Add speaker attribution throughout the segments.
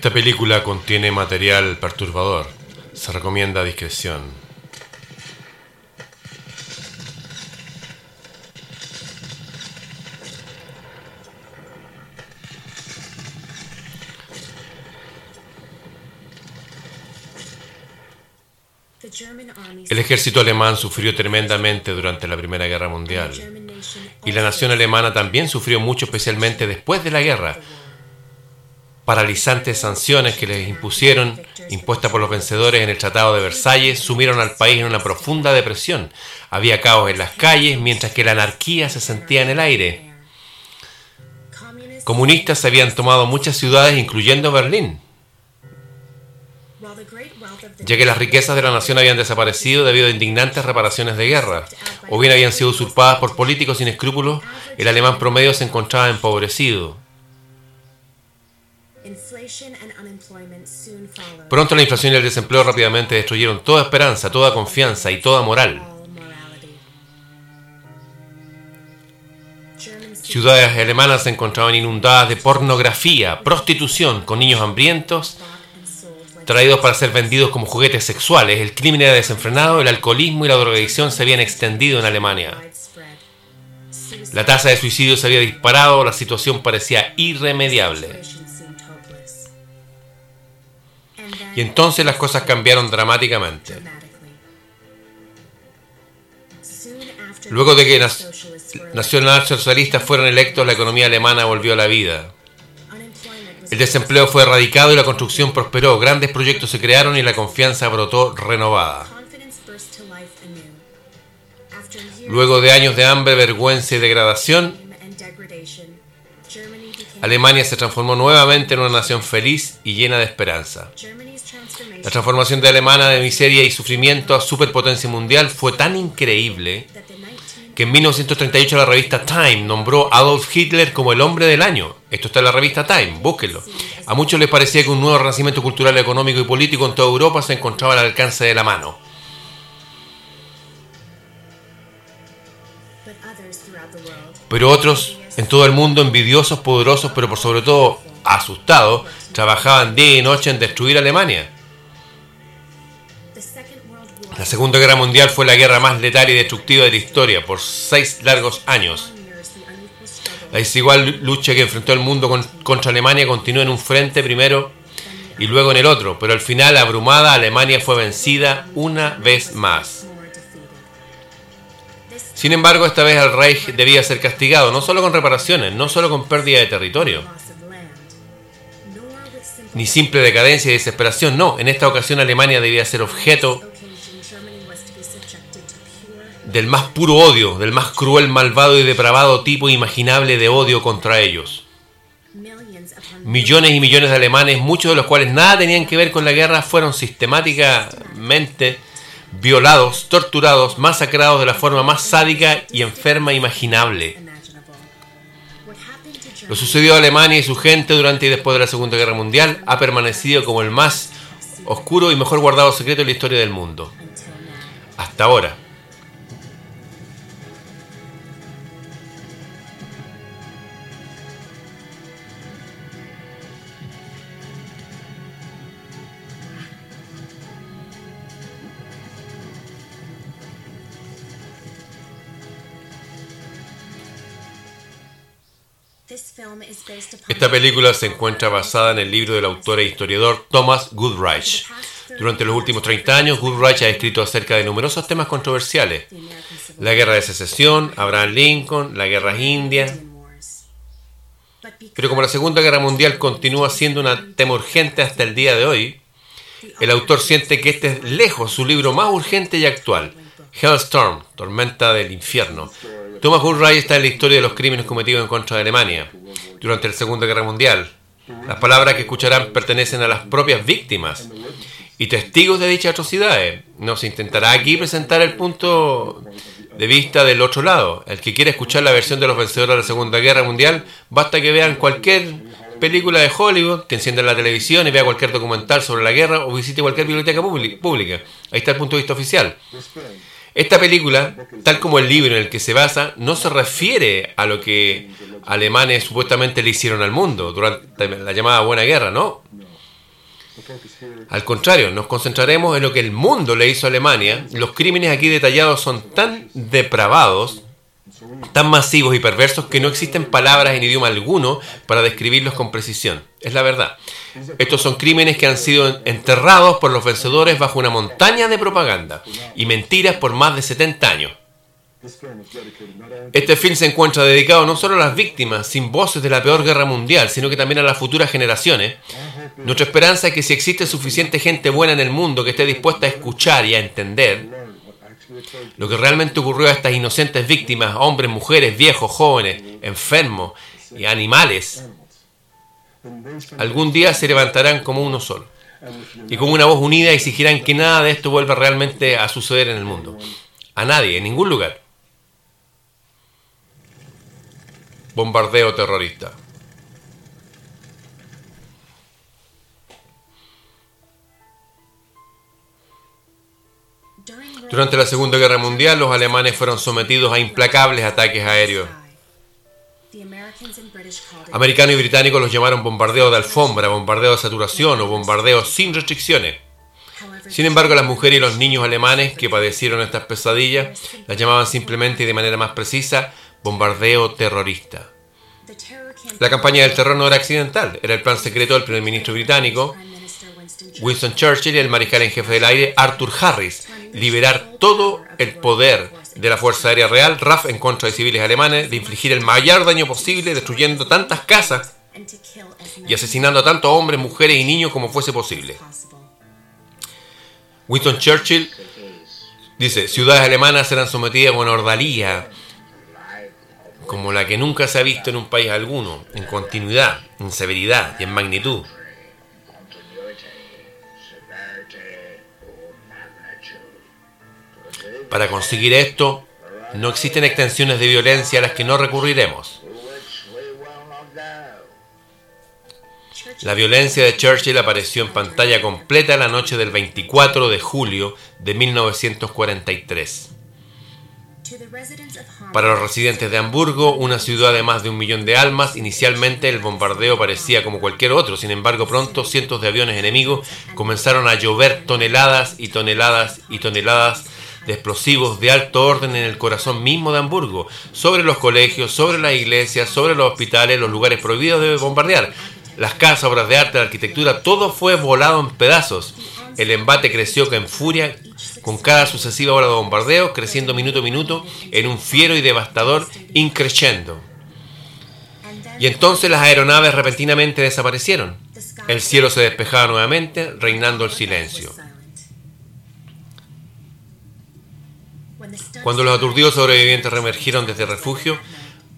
Speaker 1: Esta película contiene material perturbador. Se recomienda discreción. El ejército alemán sufrió tremendamente durante la Primera Guerra Mundial y la nación alemana también sufrió mucho especialmente después de la guerra. Paralizantes sanciones que les impusieron, impuestas por los vencedores en el Tratado de Versalles, sumieron al país en una profunda depresión. Había caos en las calles, mientras que la anarquía se sentía en el aire. Comunistas habían tomado muchas ciudades, incluyendo Berlín ya que las riquezas de la nación habían desaparecido debido a indignantes reparaciones de guerra, o bien habían sido usurpadas por políticos sin escrúpulos, el alemán promedio se encontraba empobrecido. Pronto la inflación y el desempleo rápidamente destruyeron toda esperanza, toda confianza y toda moral. Ciudades alemanas se encontraban inundadas de pornografía, prostitución, con niños hambrientos traídos para ser vendidos como juguetes sexuales. El crimen era desenfrenado, el alcoholismo y la drogadicción se habían extendido en Alemania. La tasa de suicidio se había disparado, la situación parecía irremediable. Y entonces las cosas cambiaron dramáticamente. Luego de que nacionalsocialistas fueron electos, la economía alemana volvió a la vida. El desempleo fue erradicado y la construcción prosperó. Grandes proyectos se crearon y la confianza brotó renovada. Luego de años de hambre, vergüenza y degradación, Alemania se transformó nuevamente en una nación feliz y llena de esperanza. La transformación de Alemania de miseria y sufrimiento a superpotencia mundial fue tan increíble que en 1938 la revista Time nombró a Adolf Hitler como el hombre del año. Esto está en la revista Time, búsquenlo. A muchos les parecía que un nuevo renacimiento cultural, económico y político en toda Europa se encontraba al alcance de la mano. Pero otros en todo el mundo, envidiosos, poderosos, pero por sobre todo asustados, trabajaban día y noche en destruir Alemania. La Segunda Guerra Mundial fue la guerra más letal y destructiva de la historia por seis largos años. La desigual lucha que enfrentó el mundo contra Alemania continuó en un frente primero y luego en el otro, pero al final, abrumada, Alemania fue vencida una vez más. Sin embargo, esta vez el Reich debía ser castigado, no solo con reparaciones, no solo con pérdida de territorio, ni simple decadencia y desesperación, no, en esta ocasión Alemania debía ser objeto del más puro odio, del más cruel, malvado y depravado tipo imaginable de odio contra ellos. Millones y millones de alemanes, muchos de los cuales nada tenían que ver con la guerra, fueron sistemáticamente violados, torturados, masacrados de la forma más sádica y enferma imaginable. Lo sucedió a Alemania y su gente durante y después de la Segunda Guerra Mundial ha permanecido como el más oscuro y mejor guardado secreto en la historia del mundo. Hasta ahora. Esta película se encuentra basada en el libro del autor e historiador Thomas Goodrich. Durante los últimos 30 años, Goodrich ha escrito acerca de numerosos temas controversiales. La guerra de secesión, Abraham Lincoln, la guerra india. Pero como la Segunda Guerra Mundial continúa siendo un tema urgente hasta el día de hoy, el autor siente que este es lejos su libro más urgente y actual, Hellstorm, Tormenta del Infierno. Thomas Goodrich está en la historia de los crímenes cometidos en contra de Alemania durante la Segunda Guerra Mundial. Las palabras que escucharán pertenecen a las propias víctimas y testigos de dichas atrocidades. Nos intentará aquí presentar el punto de vista del otro lado. El que quiera escuchar la versión de los vencedores de la Segunda Guerra Mundial, basta que vean cualquier película de Hollywood, que encienda la televisión y vea cualquier documental sobre la guerra o visite cualquier biblioteca pública. Ahí está el punto de vista oficial. Esta película, tal como el libro en el que se basa, no se refiere a lo que alemanes supuestamente le hicieron al mundo durante la llamada Buena Guerra, ¿no? Al contrario, nos concentraremos en lo que el mundo le hizo a Alemania. Los crímenes aquí detallados son tan depravados, tan masivos y perversos que no existen palabras en idioma alguno para describirlos con precisión. Es la verdad. Estos son crímenes que han sido enterrados por los vencedores bajo una montaña de propaganda y mentiras por más de 70 años. Este film se encuentra dedicado no solo a las víctimas sin voces de la peor guerra mundial, sino que también a las futuras generaciones. Nuestra esperanza es que si existe suficiente gente buena en el mundo que esté dispuesta a escuchar y a entender lo que realmente ocurrió a estas inocentes víctimas, hombres, mujeres, viejos, jóvenes, enfermos y animales, algún día se levantarán como uno solo y con una voz unida exigirán que nada de esto vuelva realmente a suceder en el mundo. A nadie, en ningún lugar. bombardeo terrorista. Durante la Segunda Guerra Mundial, los alemanes fueron sometidos a implacables ataques aéreos. Americanos y británicos los llamaron bombardeo de alfombra, bombardeo de saturación o bombardeo sin restricciones. Sin embargo, las mujeres y los niños alemanes que padecieron estas pesadillas las llamaban simplemente y de manera más precisa bombardeo terrorista. La campaña del terror no era accidental, era el plan secreto del primer ministro británico Winston Churchill y el mariscal en jefe del aire Arthur Harris, liberar todo el poder de la Fuerza Aérea Real, RAF, en contra de civiles alemanes, de infligir el mayor daño posible, destruyendo tantas casas y asesinando a tantos hombres, mujeres y niños como fuese posible. Winston Churchill dice, ciudades alemanas eran sometidas a una ordalía como la que nunca se ha visto en un país alguno, en continuidad, en severidad y en magnitud. Para conseguir esto, no existen extensiones de violencia a las que no recurriremos. La violencia de Churchill apareció en pantalla completa la noche del 24 de julio de 1943. Para los residentes de Hamburgo, una ciudad de más de un millón de almas, inicialmente el bombardeo parecía como cualquier otro, sin embargo pronto cientos de aviones enemigos comenzaron a llover toneladas y toneladas y toneladas de explosivos de alto orden en el corazón mismo de Hamburgo, sobre los colegios, sobre las iglesias, sobre los hospitales, los lugares prohibidos de bombardear, las casas, obras de arte, la arquitectura, todo fue volado en pedazos. El embate creció con furia con cada sucesiva hora de bombardeo, creciendo minuto a minuto en un fiero y devastador increciendo. Y entonces las aeronaves repentinamente desaparecieron. El cielo se despejaba nuevamente, reinando el silencio. Cuando los aturdidos sobrevivientes reemergieron desde el refugio,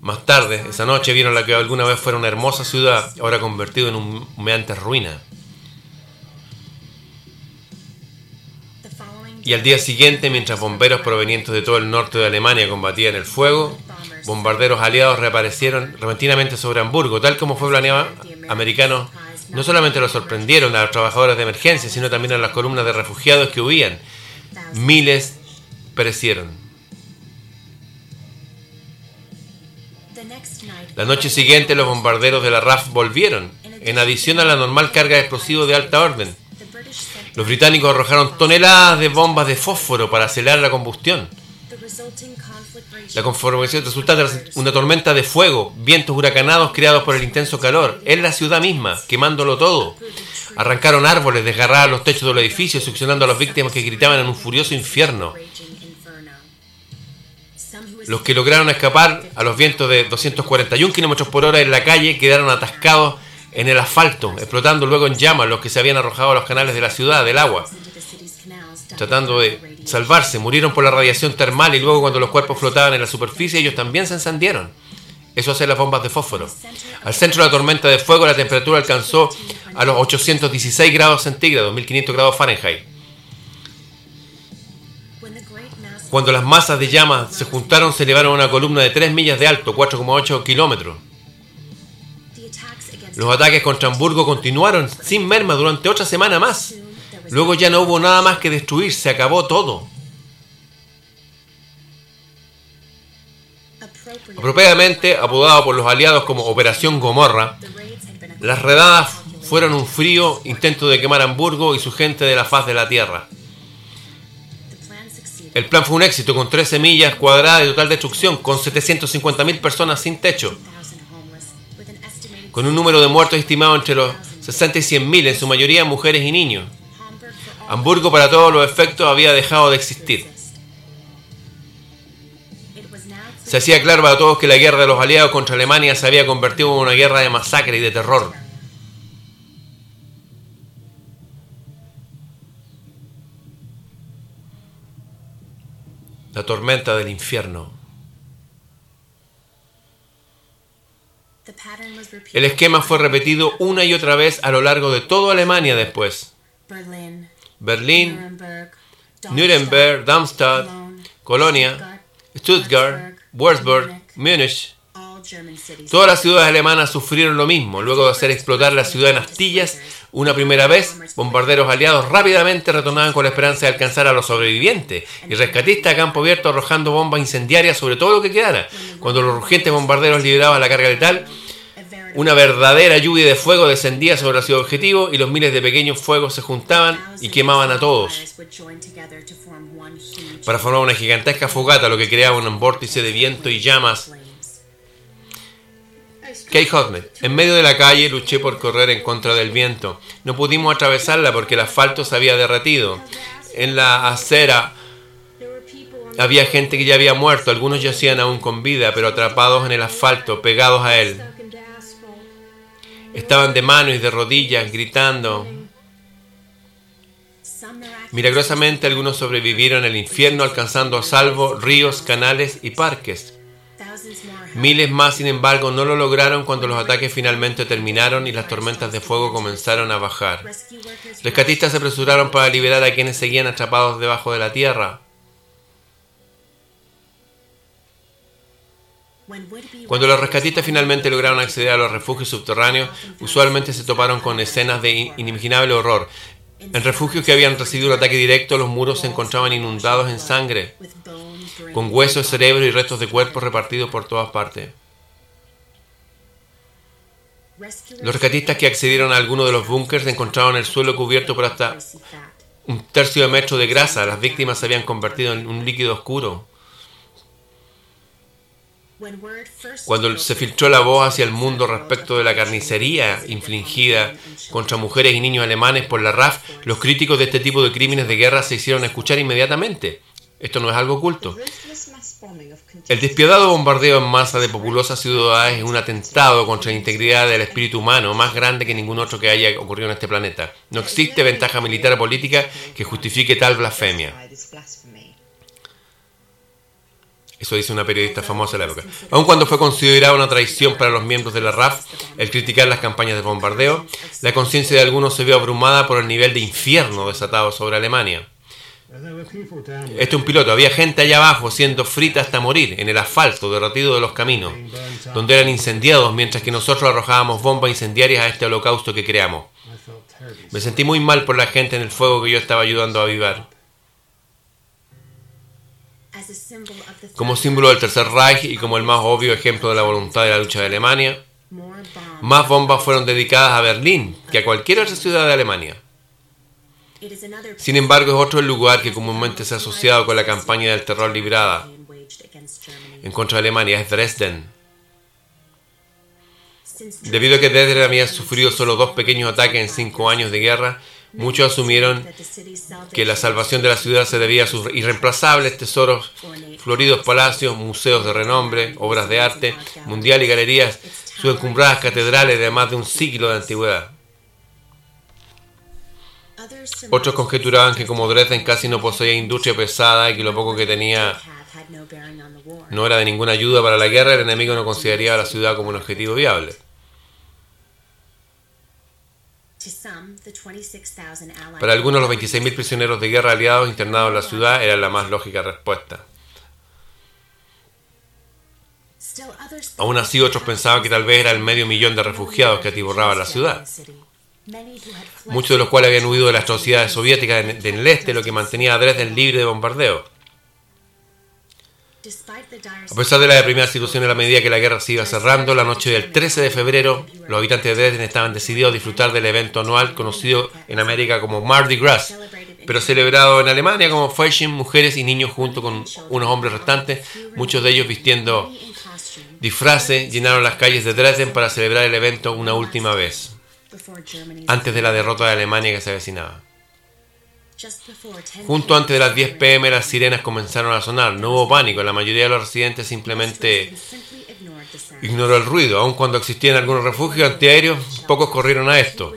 Speaker 1: más tarde, esa noche, vieron la que alguna vez fuera una hermosa ciudad, ahora convertida en un humeante ruina. Y al día siguiente, mientras bomberos provenientes de todo el norte de Alemania combatían el fuego, bombarderos aliados reaparecieron repentinamente sobre Hamburgo, tal como fue planeado. Americanos no solamente los sorprendieron a los trabajadores de emergencia, sino también a las columnas de refugiados que huían. Miles perecieron. La noche siguiente los bombarderos de la RAF volvieron, en adición a la normal carga de explosivos de alta orden. Los británicos arrojaron toneladas de bombas de fósforo para acelerar la combustión. La conformación resultante de una tormenta de fuego, vientos huracanados creados por el intenso calor, en la ciudad misma, quemándolo todo. Arrancaron árboles, desgarraron los techos del edificio, succionando a las víctimas que gritaban en un furioso infierno. Los que lograron escapar a los vientos de 241 km por hora en la calle quedaron atascados en el asfalto, explotando luego en llamas los que se habían arrojado a los canales de la ciudad, del agua, tratando de salvarse. Murieron por la radiación termal y luego cuando los cuerpos flotaban en la superficie ellos también se encendieron. Eso hacen las bombas de fósforo. Al centro de la tormenta de fuego la temperatura alcanzó a los 816 grados centígrados, 1500 grados Fahrenheit. Cuando las masas de llamas se juntaron, se elevaron a una columna de 3 millas de alto, 4,8 kilómetros. Los ataques contra Hamburgo continuaron sin merma durante otra semana más. Luego ya no hubo nada más que destruir, se acabó todo. Apropiadamente apodado por los aliados como Operación Gomorra, las redadas fueron un frío intento de quemar Hamburgo y su gente de la faz de la tierra. El plan fue un éxito con 13 millas cuadradas de total destrucción, con 750.000 personas sin techo, con un número de muertos estimado entre los 60 y 100.000, en su mayoría mujeres y niños. Hamburgo para todos los efectos había dejado de existir. Se hacía claro para todos que la guerra de los aliados contra Alemania se había convertido en una guerra de masacre y de terror. La tormenta del infierno. El esquema fue repetido una y otra vez a lo largo de toda Alemania después. Berlín, Nuremberg, Darmstadt, Colonia, Stuttgart, Würzburg, Múnich. Todas las ciudades alemanas sufrieron lo mismo. Luego de hacer explotar la ciudad en astillas una primera vez, bombarderos aliados rápidamente retornaban con la esperanza de alcanzar a los sobrevivientes y rescatistas a campo abierto arrojando bombas incendiarias sobre todo lo que quedara. Cuando los urgentes bombarderos liberaban la carga letal, una verdadera lluvia de fuego descendía sobre la ciudad objetivo y los miles de pequeños fuegos se juntaban y quemaban a todos para formar una gigantesca fogata, lo que creaba un vórtice de viento y llamas. Hotmet, en medio de la calle luché por correr en contra del viento. No pudimos atravesarla porque el asfalto se había derretido. En la acera había gente que ya había muerto, algunos yacían aún con vida, pero atrapados en el asfalto, pegados a él. Estaban de manos y de rodillas, gritando. Milagrosamente algunos sobrevivieron al infierno alcanzando a salvo ríos, canales y parques. Miles más, sin embargo, no lo lograron cuando los ataques finalmente terminaron y las tormentas de fuego comenzaron a bajar. Rescatistas se apresuraron para liberar a quienes seguían atrapados debajo de la tierra. Cuando los rescatistas finalmente lograron acceder a los refugios subterráneos, usualmente se toparon con escenas de inimaginable horror. En refugios que habían recibido un ataque directo, los muros se encontraban inundados en sangre, con huesos, cerebro y restos de cuerpos repartidos por todas partes. Los rescatistas que accedieron a alguno de los búnkers encontraron el suelo cubierto por hasta un tercio de metro de grasa. Las víctimas se habían convertido en un líquido oscuro. Cuando se filtró la voz hacia el mundo respecto de la carnicería infligida contra mujeres y niños alemanes por la RAF, los críticos de este tipo de crímenes de guerra se hicieron escuchar inmediatamente. Esto no es algo oculto. El despiadado bombardeo en masa de populosas ciudades es un atentado contra la integridad del espíritu humano más grande que ningún otro que haya ocurrido en este planeta. No existe ventaja militar o política que justifique tal blasfemia. Eso dice una periodista famosa de la época. Aun cuando fue considerada una traición para los miembros de la RAF el criticar las campañas de bombardeo, la conciencia de algunos se vio abrumada por el nivel de infierno desatado sobre Alemania. Este es un piloto. Había gente allá abajo siendo frita hasta morir, en el asfalto derretido de los caminos, donde eran incendiados mientras que nosotros arrojábamos bombas incendiarias a este holocausto que creamos. Me sentí muy mal por la gente en el fuego que yo estaba ayudando a avivar. Como símbolo del Tercer Reich y como el más obvio ejemplo de la voluntad de la lucha de Alemania, más bombas fueron dedicadas a Berlín que a cualquier otra ciudad de Alemania. Sin embargo, es otro el lugar que comúnmente se ha asociado con la campaña del terror librada en contra de Alemania, es Dresden. Debido a que Dresden había sufrido solo dos pequeños ataques en cinco años de guerra, Muchos asumieron que la salvación de la ciudad se debía a sus irreemplazables tesoros, floridos palacios, museos de renombre, obras de arte mundial y galerías, sus encumbradas catedrales de más de un siglo de antigüedad. Otros conjeturaban que como Dresden casi no poseía industria pesada y que lo poco que tenía no era de ninguna ayuda para la guerra, el enemigo no consideraría a la ciudad como un objetivo viable. Para algunos, los 26.000 prisioneros de guerra aliados internados en la ciudad era la más lógica respuesta. Aún así, otros pensaban que tal vez era el medio millón de refugiados que atiborraba la ciudad, muchos de los cuales habían huido de las atrocidades soviéticas en el este, lo que mantenía a Dresden libre de bombardeo. A pesar de la deprimida situación en la medida que la guerra se iba cerrando, la noche del 13 de febrero, los habitantes de Dresden estaban decididos a disfrutar del evento anual conocido en América como Mardi Gras, pero celebrado en Alemania como Fashion, mujeres y niños junto con unos hombres restantes, muchos de ellos vistiendo disfraces, llenaron las calles de Dresden para celebrar el evento una última vez, antes de la derrota de Alemania que se avecinaba. Junto antes de las 10 pm las sirenas comenzaron a sonar. No hubo pánico. La mayoría de los residentes simplemente ignoró el ruido. Aun cuando existían algunos refugios antiaéreos, pocos corrieron a esto.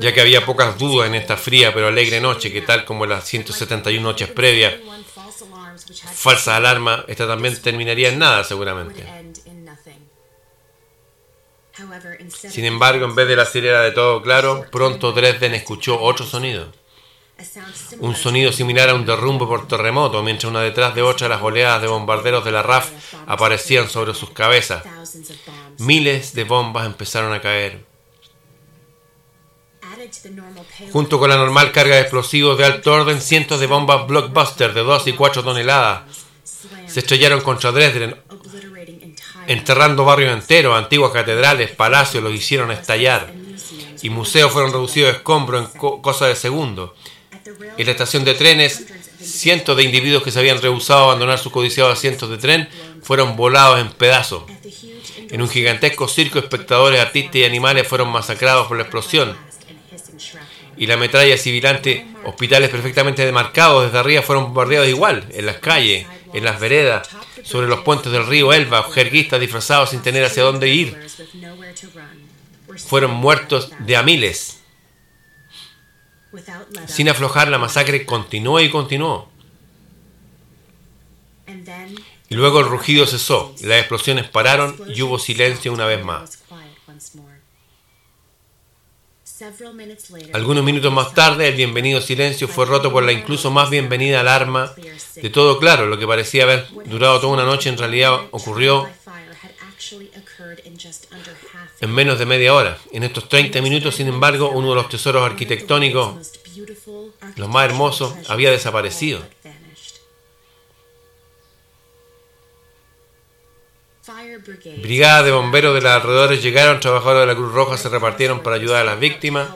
Speaker 1: Ya que había pocas dudas en esta fría pero alegre noche, que tal como las 171 noches previas, falsa alarma, esta también terminaría en nada seguramente. Sin embargo, en vez de la sirena de todo claro, pronto Dresden escuchó otro sonido. Un sonido similar a un derrumbe por terremoto, mientras una detrás de otra las oleadas de bombarderos de la RAF aparecían sobre sus cabezas. Miles de bombas empezaron a caer. Junto con la normal carga de explosivos de alto orden, cientos de bombas blockbuster de 2 y 4 toneladas se estrellaron contra Dresden, enterrando barrios enteros, antiguas catedrales, palacios los hicieron estallar y museos fueron reducidos a escombros en cosa de segundos. En la estación de trenes, cientos de individuos que se habían rehusado a abandonar sus codiciados asientos de tren fueron volados en pedazos. En un gigantesco circo, espectadores, artistas y animales fueron masacrados por la explosión. Y la metralla civilante, hospitales perfectamente demarcados desde arriba fueron bombardeados igual, en las calles, en las veredas, sobre los puentes del río Elba, jerguistas disfrazados sin tener hacia dónde ir. Fueron muertos de a miles. Sin aflojar, la masacre continuó y continuó. Y luego el rugido cesó, las explosiones pararon y hubo silencio una vez más. Algunos minutos más tarde, el bienvenido silencio fue roto por la incluso más bienvenida alarma de todo claro. Lo que parecía haber durado toda una noche en realidad ocurrió en menos de media hora. En estos 30 minutos, sin embargo, uno de los tesoros arquitectónicos, los más hermosos, había desaparecido. Brigadas de bomberos de los alrededores llegaron, trabajadores de la Cruz Roja se repartieron para ayudar a las víctimas.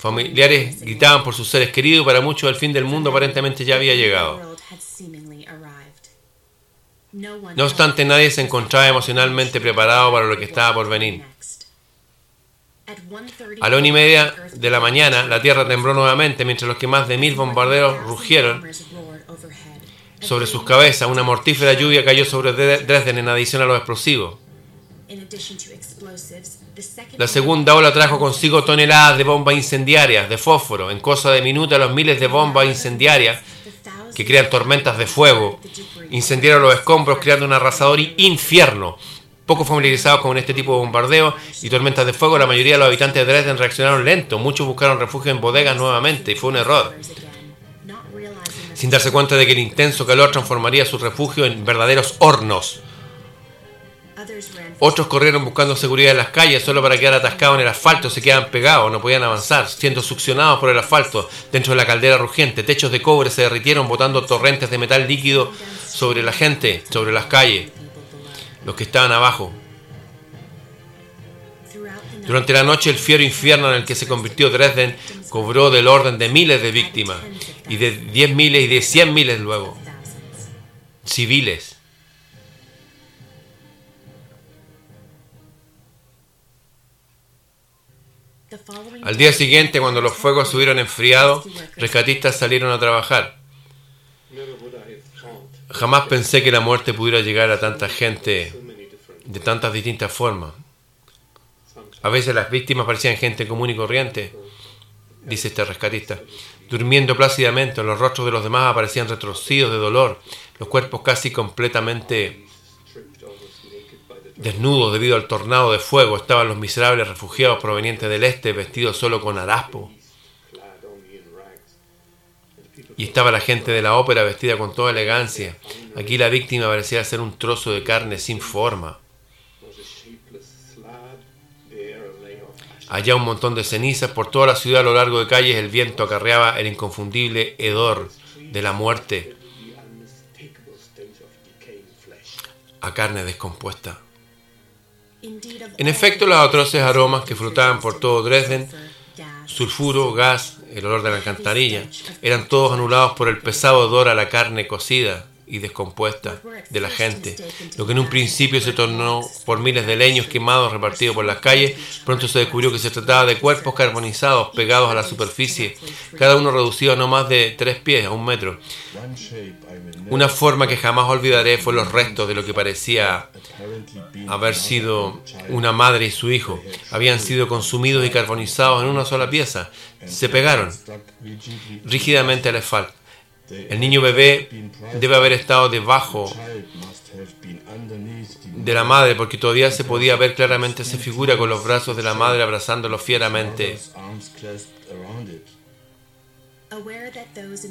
Speaker 1: Familiares gritaban por sus seres queridos y para muchos el fin del mundo aparentemente ya había llegado. No obstante, nadie se encontraba emocionalmente preparado para lo que estaba por venir. A la una y media de la mañana, la tierra tembló nuevamente mientras los que más de mil bombarderos rugieron sobre sus cabezas. Una mortífera lluvia cayó sobre Dresden en adición a los explosivos. La segunda ola trajo consigo toneladas de bombas incendiarias, de fósforo. En cosa de minutos, los miles de bombas incendiarias que crean tormentas de fuego incendiaron los escombros, creando un arrasador infierno. Poco familiarizados con este tipo de bombardeo y tormentas de fuego, la mayoría de los habitantes de Dresden reaccionaron lento. Muchos buscaron refugio en bodegas nuevamente y fue un error sin darse cuenta de que el intenso calor transformaría su refugio en verdaderos hornos. Otros corrieron buscando seguridad en las calles solo para quedar atascados en el asfalto, se quedaban pegados, no podían avanzar, siendo succionados por el asfalto dentro de la caldera rugiente. Techos de cobre se derritieron botando torrentes de metal líquido sobre la gente, sobre las calles, los que estaban abajo. Durante la noche el fiero infierno en el que se convirtió Dresden cobró del orden de miles de víctimas y de diez miles y de cien miles luego. Civiles. Al día siguiente, cuando los fuegos se hubieron enfriado, rescatistas salieron a trabajar. Jamás pensé que la muerte pudiera llegar a tanta gente de tantas distintas formas. A veces las víctimas parecían gente común y corriente, dice este rescatista. Durmiendo plácidamente, los rostros de los demás aparecían retorcidos de dolor, los cuerpos casi completamente desnudos debido al tornado de fuego. Estaban los miserables refugiados provenientes del este, vestidos solo con haraspo. Y estaba la gente de la ópera vestida con toda elegancia. Aquí la víctima parecía ser un trozo de carne sin forma. Allá un montón de cenizas por toda la ciudad a lo largo de calles el viento acarreaba el inconfundible hedor de la muerte a carne descompuesta. En efecto, los atroces aromas que flotaban por todo Dresden, sulfuro, gas, el olor de la alcantarilla, eran todos anulados por el pesado odor a la carne cocida y descompuesta de la gente. Lo que en un principio se tornó por miles de leños quemados repartidos por las calles, pronto se descubrió que se trataba de cuerpos carbonizados pegados a la superficie, cada uno reducido a no más de tres pies, a un metro. Una forma que jamás olvidaré fue los restos de lo que parecía haber sido una madre y su hijo. Habían sido consumidos y carbonizados en una sola pieza. Se pegaron rígidamente al asfalto el niño bebé debe haber estado debajo de la madre porque todavía se podía ver claramente esa figura con los brazos de la madre abrazándolo fieramente.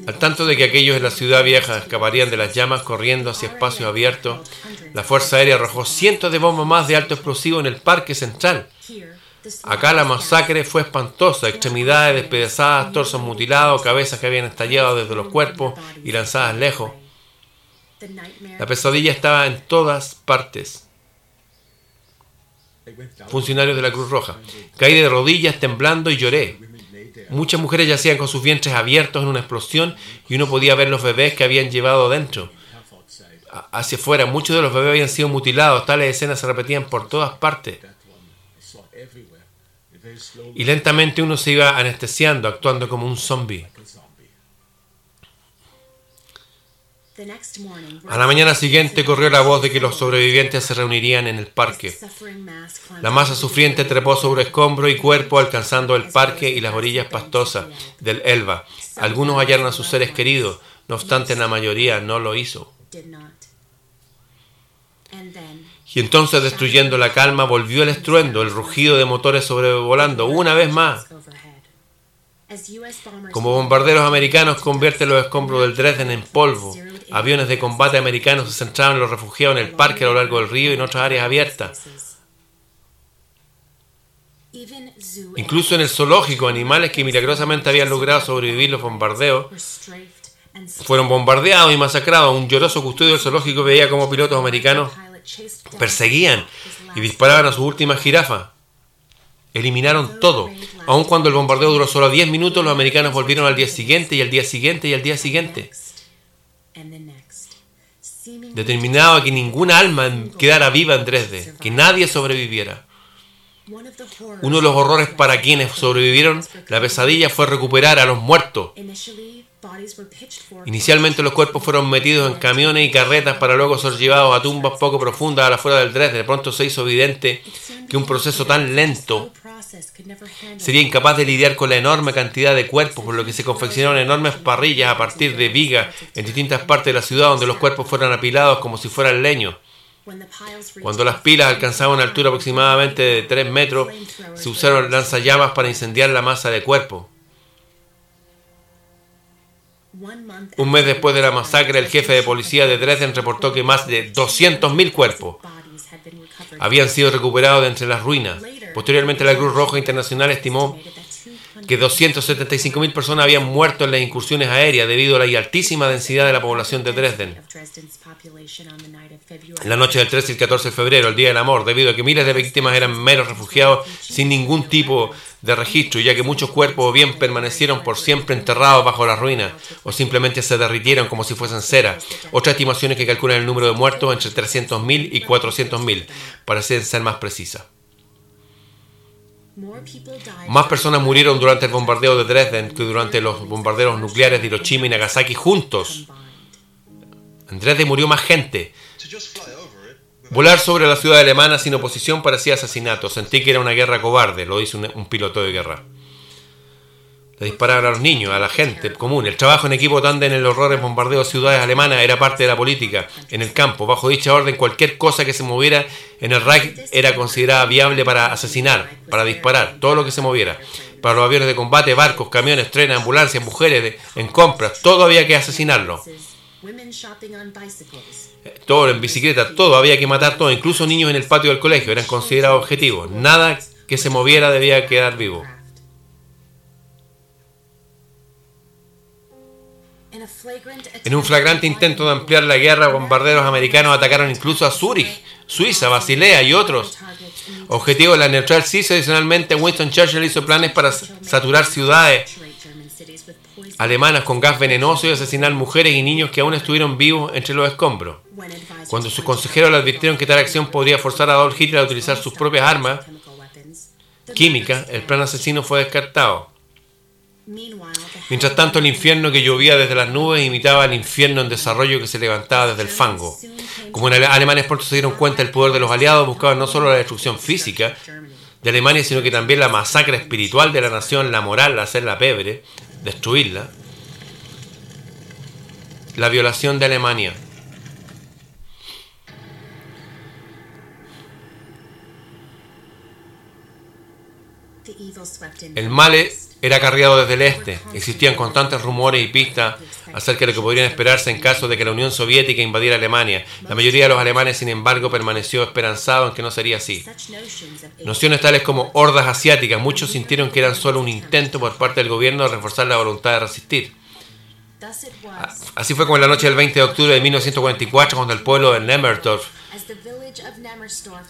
Speaker 1: Al tanto de que aquellos en la ciudad vieja escaparían de las llamas corriendo hacia espacios abiertos, la Fuerza Aérea arrojó cientos de bombas más de alto explosivo en el parque central. Acá la masacre fue espantosa, extremidades despedazadas, torsos mutilados, cabezas que habían estallado desde los cuerpos y lanzadas lejos. La pesadilla estaba en todas partes. Funcionarios de la Cruz Roja. Caí de rodillas temblando y lloré. Muchas mujeres yacían con sus vientres abiertos en una explosión y uno podía ver los bebés que habían llevado dentro. Hacia afuera, muchos de los bebés habían sido mutilados. Tales escenas se repetían por todas partes. Y lentamente uno se iba anestesiando, actuando como un zombie. A la mañana siguiente corrió la voz de que los sobrevivientes se reunirían en el parque. La masa sufriente trepó sobre escombro y cuerpo alcanzando el parque y las orillas pastosas del Elba. Algunos hallaron a sus seres queridos, no obstante la mayoría no lo hizo. Y entonces, destruyendo la calma, volvió el estruendo, el rugido de motores sobrevolando una vez más. Como bombarderos americanos convierten los escombros del Dresden en polvo, aviones de combate americanos se centraban en los refugiados en el parque a lo largo del río y en otras áreas abiertas. Incluso en el zoológico, animales que milagrosamente habían logrado sobrevivir los bombardeos fueron bombardeados y masacrados. Un lloroso custodio del zoológico veía como pilotos americanos perseguían y disparaban a su última jirafa. Eliminaron todo. Aun cuando el bombardeo duró solo 10 minutos, los americanos volvieron al día siguiente y al día siguiente y al día siguiente. Determinado a que ninguna alma quedara viva en Dresde, que nadie sobreviviera. Uno de los horrores para quienes sobrevivieron la pesadilla fue recuperar a los muertos Inicialmente los cuerpos fueron metidos en camiones y carretas para luego ser llevados a tumbas poco profundas a la fuera del Dresde. De pronto se hizo evidente que un proceso tan lento sería incapaz de lidiar con la enorme cantidad de cuerpos, por lo que se confeccionaron enormes parrillas a partir de vigas en distintas partes de la ciudad donde los cuerpos fueran apilados como si fueran leño. Cuando las pilas alcanzaban una altura aproximadamente de 3 metros, se usaron lanzallamas para incendiar la masa de cuerpos. Un mes después de la masacre, el jefe de policía de Dresden reportó que más de 200.000 cuerpos habían sido recuperados de entre las ruinas. Posteriormente, la Cruz Roja Internacional estimó que 275.000 personas habían muerto en las incursiones aéreas debido a la altísima densidad de la población de Dresden. En la noche del 13 y el 14 de febrero, el Día del Amor, debido a que miles de víctimas eran meros refugiados sin ningún tipo de registro, ya que muchos cuerpos bien permanecieron por siempre enterrados bajo las ruinas o simplemente se derritieron como si fuesen cera. Otras estimaciones que calculan el número de muertos entre 300.000 y 400.000, para ser más precisas. Más personas murieron durante el bombardeo de Dresden que durante los bombardeos nucleares de Hiroshima y Nagasaki juntos. En Dresden murió más gente. Volar sobre la ciudad alemana sin oposición parecía asesinato. Sentí que era una guerra cobarde, lo dice un, piloto de guerra. Le dispararon a los niños, a la gente común. El trabajo en equipo tanda en el horror en bombardeos de ciudades alemanas era parte de la política. En el campo, bajo dicha orden, cualquier cosa que se moviera en el Reich era considerada viable para asesinar, para disparar, todo lo que se moviera. Para los aviones de combate, barcos, camiones, trenes, ambulancias, mujeres en compras, todo había que asesinarlo. Todo en bicicleta, todo había que matar todo, incluso niños en el patio del colegio eran considerados objetivos. Nada que se moviera debía quedar vivo. En un flagrante intento de ampliar la guerra, bombarderos americanos atacaron incluso a Zurich, Suiza, Basilea y otros. Objetivo de la neutral CIS, adicionalmente Winston Churchill hizo planes para saturar ciudades alemanas con gas venenoso y asesinar mujeres y niños que aún estuvieron vivos entre los escombros. Cuando sus consejeros le advirtieron que tal acción podría forzar a Adolf Hitler a utilizar sus propias armas químicas, el plan asesino fue descartado. Mientras tanto, el infierno que llovía desde las nubes imitaba al infierno en desarrollo que se levantaba desde el fango. Como los alemanes pronto se dieron cuenta del poder de los aliados, buscaban no solo la destrucción física de Alemania, sino que también la masacre espiritual de la nación, la moral, hacerla pebre, destruirla. La violación de Alemania. El mal era cargado desde el este. Existían constantes rumores y pistas acerca de lo que podrían esperarse en caso de que la Unión Soviética invadiera Alemania. La mayoría de los alemanes, sin embargo, permaneció esperanzado en que no sería así. Nociones tales como hordas asiáticas, muchos sintieron que eran solo un intento por parte del gobierno de reforzar la voluntad de resistir. Así fue como en la noche del 20 de octubre de 1944, cuando el pueblo de Nemmersdorf,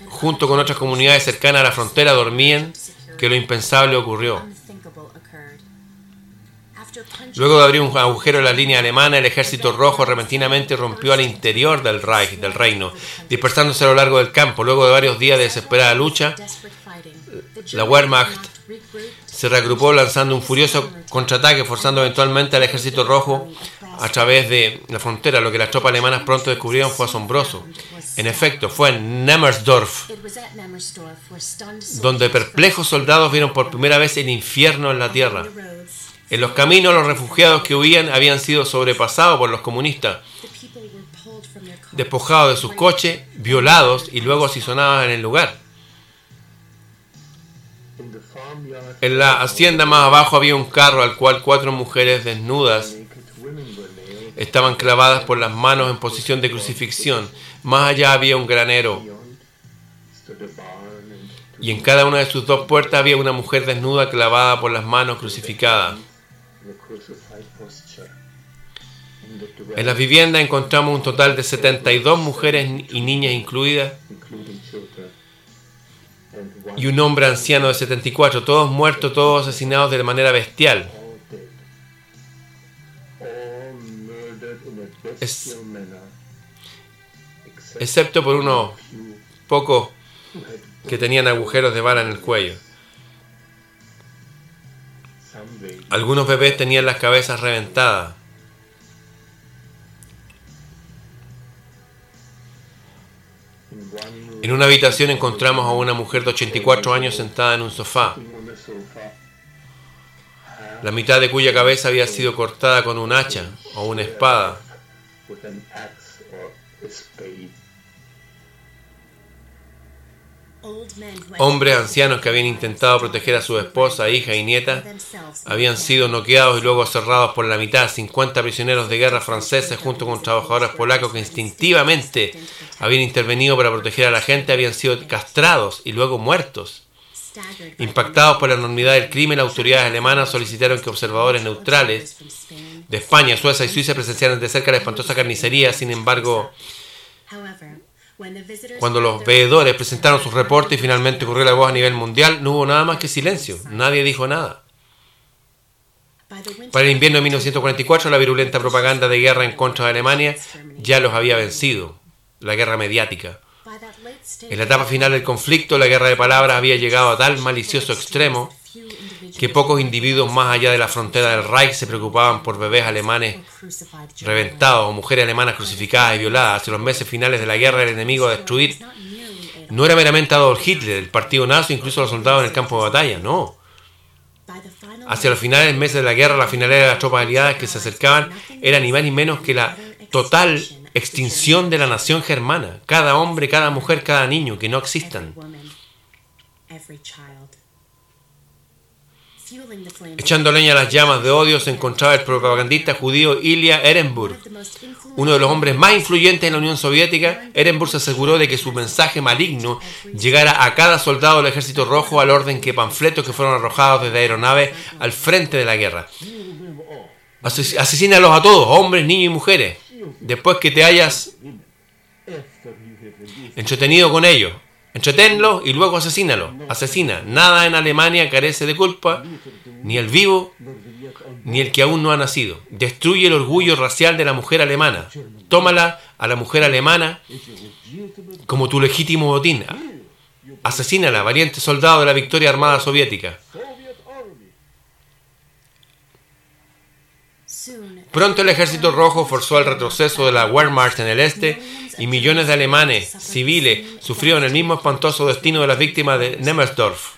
Speaker 1: junto con otras comunidades cercanas a la frontera, dormían, que lo impensable ocurrió. Luego de abrir un agujero en la línea alemana, el ejército rojo repentinamente rompió al interior del Reich, del reino, dispersándose a lo largo del campo. Luego de varios días de desesperada lucha, la Wehrmacht se reagrupó lanzando un furioso contraataque, forzando eventualmente al ejército rojo a través de la frontera. Lo que las tropas alemanas pronto descubrieron fue asombroso. En efecto, fue en Nemmersdorf, donde perplejos soldados vieron por primera vez el infierno en la tierra. En los caminos los refugiados que huían habían sido sobrepasados por los comunistas, despojados de sus coches, violados y luego asisonados en el lugar. En la hacienda más abajo había un carro al cual cuatro mujeres desnudas estaban clavadas por las manos en posición de crucifixión. Más allá había un granero. Y en cada una de sus dos puertas había una mujer desnuda clavada por las manos crucificada. En las viviendas encontramos un total de 72 mujeres y niñas incluidas y un hombre anciano de 74, todos muertos, todos asesinados de manera bestial. excepto por unos pocos que tenían agujeros de bala en el cuello. Algunos bebés tenían las cabezas reventadas. En una habitación encontramos a una mujer de 84 años sentada en un sofá, la mitad de cuya cabeza había sido cortada con un hacha o una espada. Hombres ancianos que habían intentado proteger a su esposa, hija y nieta habían sido noqueados y luego cerrados por la mitad. 50 prisioneros de guerra franceses junto con trabajadores polacos que instintivamente habían intervenido para proteger a la gente habían sido castrados y luego muertos. Impactados por la enormidad del crimen, las autoridades alemanas solicitaron que observadores neutrales de España, Suecia y Suiza presenciaran de cerca la espantosa carnicería. Sin embargo, cuando los veedores presentaron sus reportes y finalmente ocurrió la voz a nivel mundial, no hubo nada más que silencio. Nadie dijo nada. Para el invierno de 1944, la virulenta propaganda de guerra en contra de Alemania ya los había vencido. La guerra mediática. En la etapa final del conflicto, la guerra de palabras había llegado a tal malicioso extremo que pocos individuos más allá de la frontera del Reich se preocupaban por bebés alemanes reventados o mujeres alemanas crucificadas y violadas. Hacia los meses finales de la guerra, el enemigo a destruir no era meramente Adolf Hitler, el partido nazi, incluso los soldados en el campo de batalla, no. Hacia los finales meses de la guerra, la finalidad de las tropas aliadas que se acercaban era ni más ni menos que la total extinción de la nación germana. Cada hombre, cada mujer, cada niño, que no existan. Echando leña a las llamas de odio se encontraba el propagandista judío Ilya Ehrenburg, uno de los hombres más influyentes en la Unión Soviética. Ehrenburg se aseguró de que su mensaje maligno llegara a cada soldado del Ejército Rojo al orden que panfletos que fueron arrojados desde aeronaves al frente de la guerra. Ases- Asesínalos a todos, hombres, niños y mujeres. Después que te hayas entretenido con ellos. Entretenlos y luego asesínalos. Asesina. Nada en Alemania carece de culpa, ni el vivo, ni el que aún no ha nacido. Destruye el orgullo racial de la mujer alemana. Tómala a la mujer alemana como tu legítimo botín. Asesínala, valiente soldado de la victoria armada soviética. Pronto el ejército rojo forzó el retroceso de la Wehrmacht en el este y millones de alemanes civiles sufrieron el mismo espantoso destino de las víctimas de Nemmersdorf.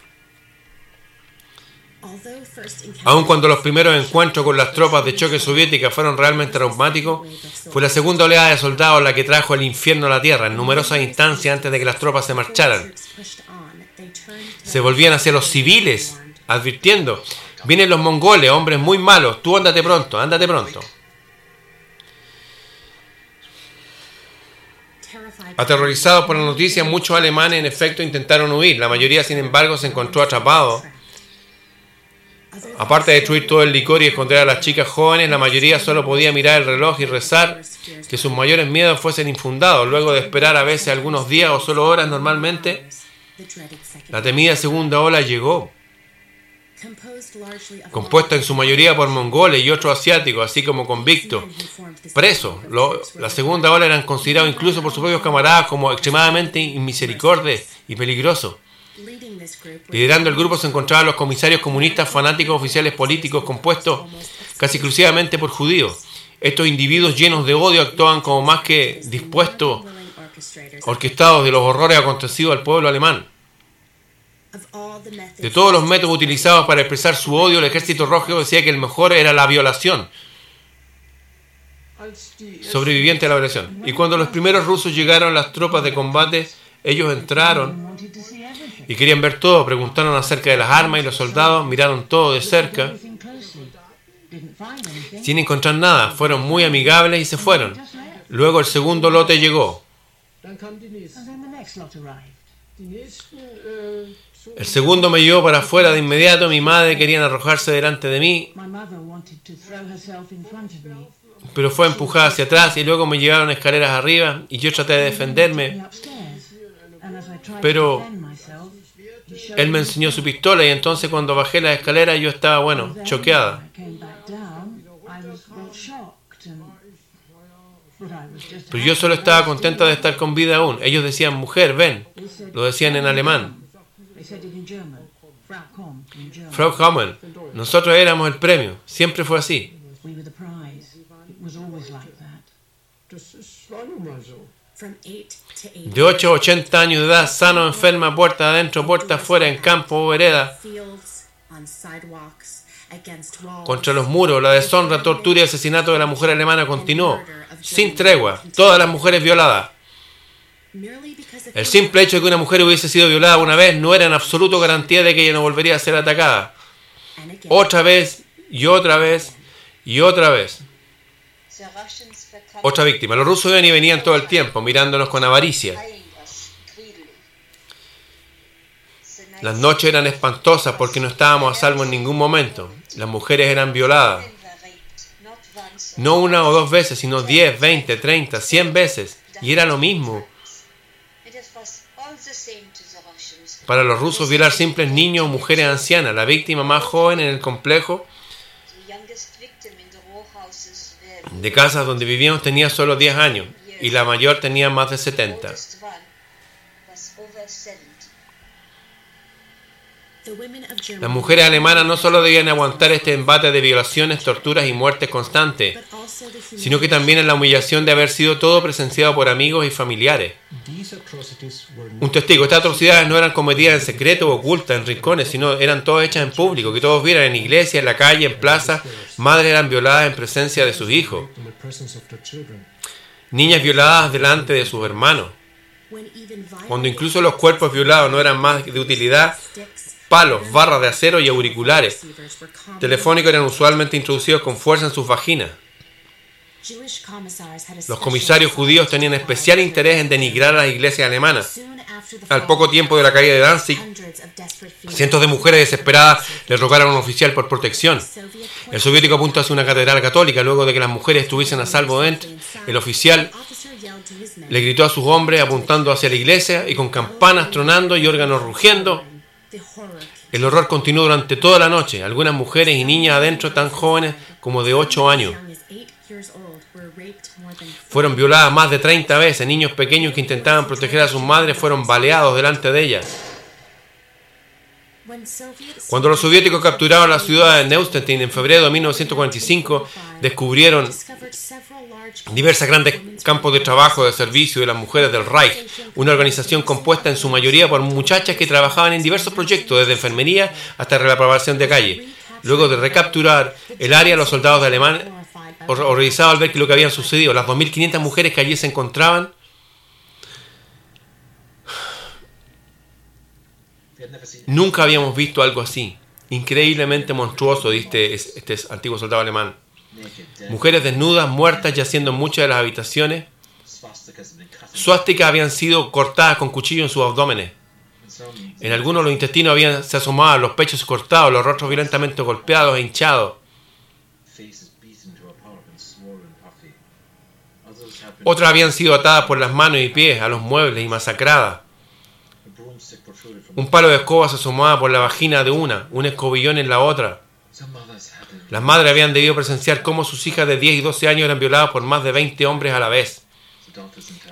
Speaker 1: Aun cuando los primeros encuentros con las tropas de choque soviéticas fueron realmente traumáticos, fue la segunda oleada de soldados la que trajo el infierno a la tierra en numerosas instancias antes de que las tropas se marcharan. Se volvían hacia los civiles, advirtiendo, vienen los mongoles, hombres muy malos, tú ándate pronto, ándate pronto. Aterrorizados por la noticia, muchos alemanes en efecto intentaron huir. La mayoría, sin embargo, se encontró atrapado. Aparte de destruir todo el licor y esconder a las chicas jóvenes, la mayoría solo podía mirar el reloj y rezar que sus mayores miedos fuesen infundados. Luego de esperar a veces algunos días o solo horas normalmente, la temida segunda ola llegó, compuesta en su mayoría por mongoles y otros asiáticos, así como convictos, presos. Lo- la segunda ola eran considerados incluso por sus propios camaradas como extremadamente inmisericordes y peligrosos. Liderando el grupo se encontraban los comisarios comunistas fanáticos oficiales políticos compuestos casi exclusivamente por judíos. Estos individuos llenos de odio actuaban como más que dispuestos, orquestados de los horrores acontecidos al pueblo alemán. De todos los métodos utilizados para expresar su odio, el ejército rojo decía que el mejor era la violación, sobreviviente a la violación. Y cuando los primeros rusos llegaron las tropas de combate, ellos entraron y querían ver todo, preguntaron acerca de las armas y los soldados miraron todo de cerca sin encontrar nada. Fueron muy amigables y se fueron. Luego el segundo lote llegó. El segundo me llevó para afuera de inmediato. Mi madre quería arrojarse delante de mí, pero fue empujada hacia atrás y luego me llevaron escaleras arriba y yo traté de
Speaker 2: Me
Speaker 1: defenderme. Pero Él me enseñó su pistola y entonces cuando bajé las escaleras yo estaba, bueno, choqueada. Pero yo solo estaba contenta de estar con vida aún. Ellos decían, mujer, ven. Lo decían en alemán.
Speaker 2: Frau
Speaker 1: Hummel, nosotros éramos el premio. Siempre fue así.
Speaker 2: we were the prize. It was always like that.
Speaker 3: das ist, war nun mal so.
Speaker 4: From 8 to 8
Speaker 1: De 8 a 80 años de edad, sano, enferma, puerta adentro, puerta afuera, en campo o vereda, contra los muros, la deshonra, tortura y asesinato de la mujer alemana continuó. Sin tregua, todas las mujeres violadas.
Speaker 4: Merely because of
Speaker 1: El simple hecho de que una mujer hubiese sido violada una vez no era en absoluto garantía de que ella no volvería a ser atacada. Otra vez y otra vez y otra vez. Otra víctima. Los rusos iban y venían todo el tiempo, mirándonos con avaricia. Las noches eran espantosas porque no estábamos a salvo en ningún momento. Las mujeres eran violadas. No una o dos veces, sino 10, 20, 30, 100 veces. Y era lo mismo. Para los rusos violar simples niños o mujeres ancianas. La víctima más joven en el complejo de casas donde vivíamos tenía solo 10 años y la mayor tenía más de 70. Las mujeres alemanas no solo debían aguantar este embate de violaciones, torturas y muertes constantes,
Speaker 4: but also the
Speaker 1: sino que también en la humillación de haber sido todo presenciado por amigos y familiares.
Speaker 3: These atrocities were
Speaker 1: Un testigo, estas atrocidades no eran cometidas en secreto o ocultas en rincones, sino eran todas hechas en público, que todos vieran en iglesia, en la calle, en plaza. Madres eran violadas en presencia de sus hijos,
Speaker 3: in the presence of their children.
Speaker 1: niñas violadas delante de sus hermanos.
Speaker 4: when even violent
Speaker 1: Cuando incluso los cuerpos violados no eran más de utilidad, palos, barras de acero y auriculares telefónicos eran usualmente introducidos con fuerza en sus vaginas. Los comisarios judíos tenían especial interés en denigrar a las iglesias alemanas. Al poco tiempo de la caída de Danzig, cientos de mujeres desesperadas le rogaron a un oficial por protección. El soviético apuntó hacia una catedral católica luego de que las mujeres estuviesen a salvo dentro. El oficial le gritó a sus hombres apuntando hacia la iglesia y con campanas tronando y órganos rugiendo. El horror continuó durante toda la noche. Algunas mujeres y niñas adentro tan jóvenes como de 8 años fueron violadas más de 30 veces. Niños pequeños que intentaban proteger a sus madres fueron baleados delante de ellas. Cuando los soviéticos capturaron la ciudad de Neustedt en febrero de 1945, descubrieron diversos grandes campos de trabajo de servicio de las mujeres del Reich, una organización compuesta en su mayoría por muchachas que trabajaban en diversos proyectos, desde enfermería hasta la reparación de calle. Luego de recapturar el área, los soldados de Alemania horrorizados al ver que lo que había sucedido, las 2.500 mujeres que allí se encontraban, nunca habíamos visto algo así, increíblemente monstruoso, dice este antiguo soldado alemán. Mujeres desnudas, muertas, yaciendo en muchas de las habitaciones. Suásticas habían sido cortadas con cuchillo en sus abdómenes. En algunos los intestinos habían, se asomaban, los pechos cortados, los rostros violentamente golpeados e hinchados. Otras habían sido atadas por las manos y pies a los muebles y masacradas. Un palo de escoba asomaba por la vagina de una, un escobillón en la otra. Las madres habían debido presenciar cómo sus hijas de 10 y 12 años eran violadas por más de 20 hombres a la vez.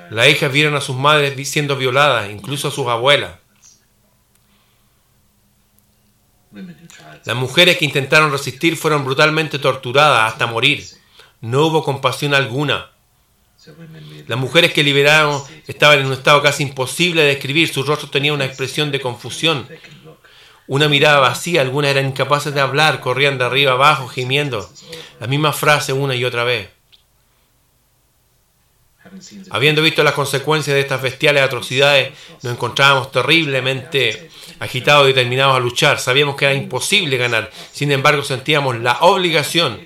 Speaker 1: Las hijas vieron a sus madres siendo violadas, incluso a sus abuelas. Las mujeres que intentaron resistir fueron brutalmente torturadas hasta morir. No hubo compasión alguna. Las mujeres que liberaron estaban en un estado casi imposible de describir. Sus rostros tenían una expresión de confusión. Una mirada vacía, algunas eran incapaces de hablar, corrían de arriba abajo, gimiendo. La misma frase una y otra vez. Habiendo visto las consecuencias de estas bestiales atrocidades, nos encontrábamos terriblemente agitados y determinados a luchar. Sabíamos que era imposible ganar. Sin embargo, sentíamos la obligación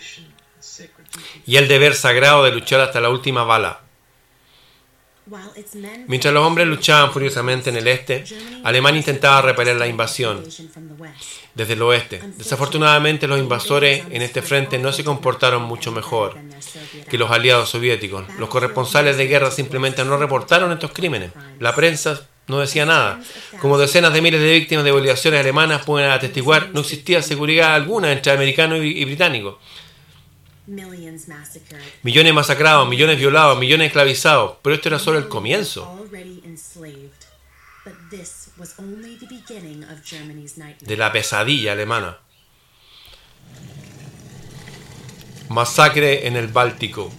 Speaker 1: y el deber sagrado de luchar hasta la última bala. Mientras los hombres luchaban furiosamente en el este, Alemania intentaba repeler la invasión desde el oeste. Desafortunadamente los invasores en este frente no se comportaron mucho mejor que los aliados soviéticos. Los corresponsales de guerra simplemente no reportaron estos crímenes. La prensa no decía nada. Como decenas de miles de víctimas de obligaciones alemanas pueden atestiguar, no existía seguridad alguna entre americanos y británicos. Millones masacrados, millones violados, millones esclavizados. Pero esto era solo el comienzo de la pesadilla alemana. Masacre en el Báltico.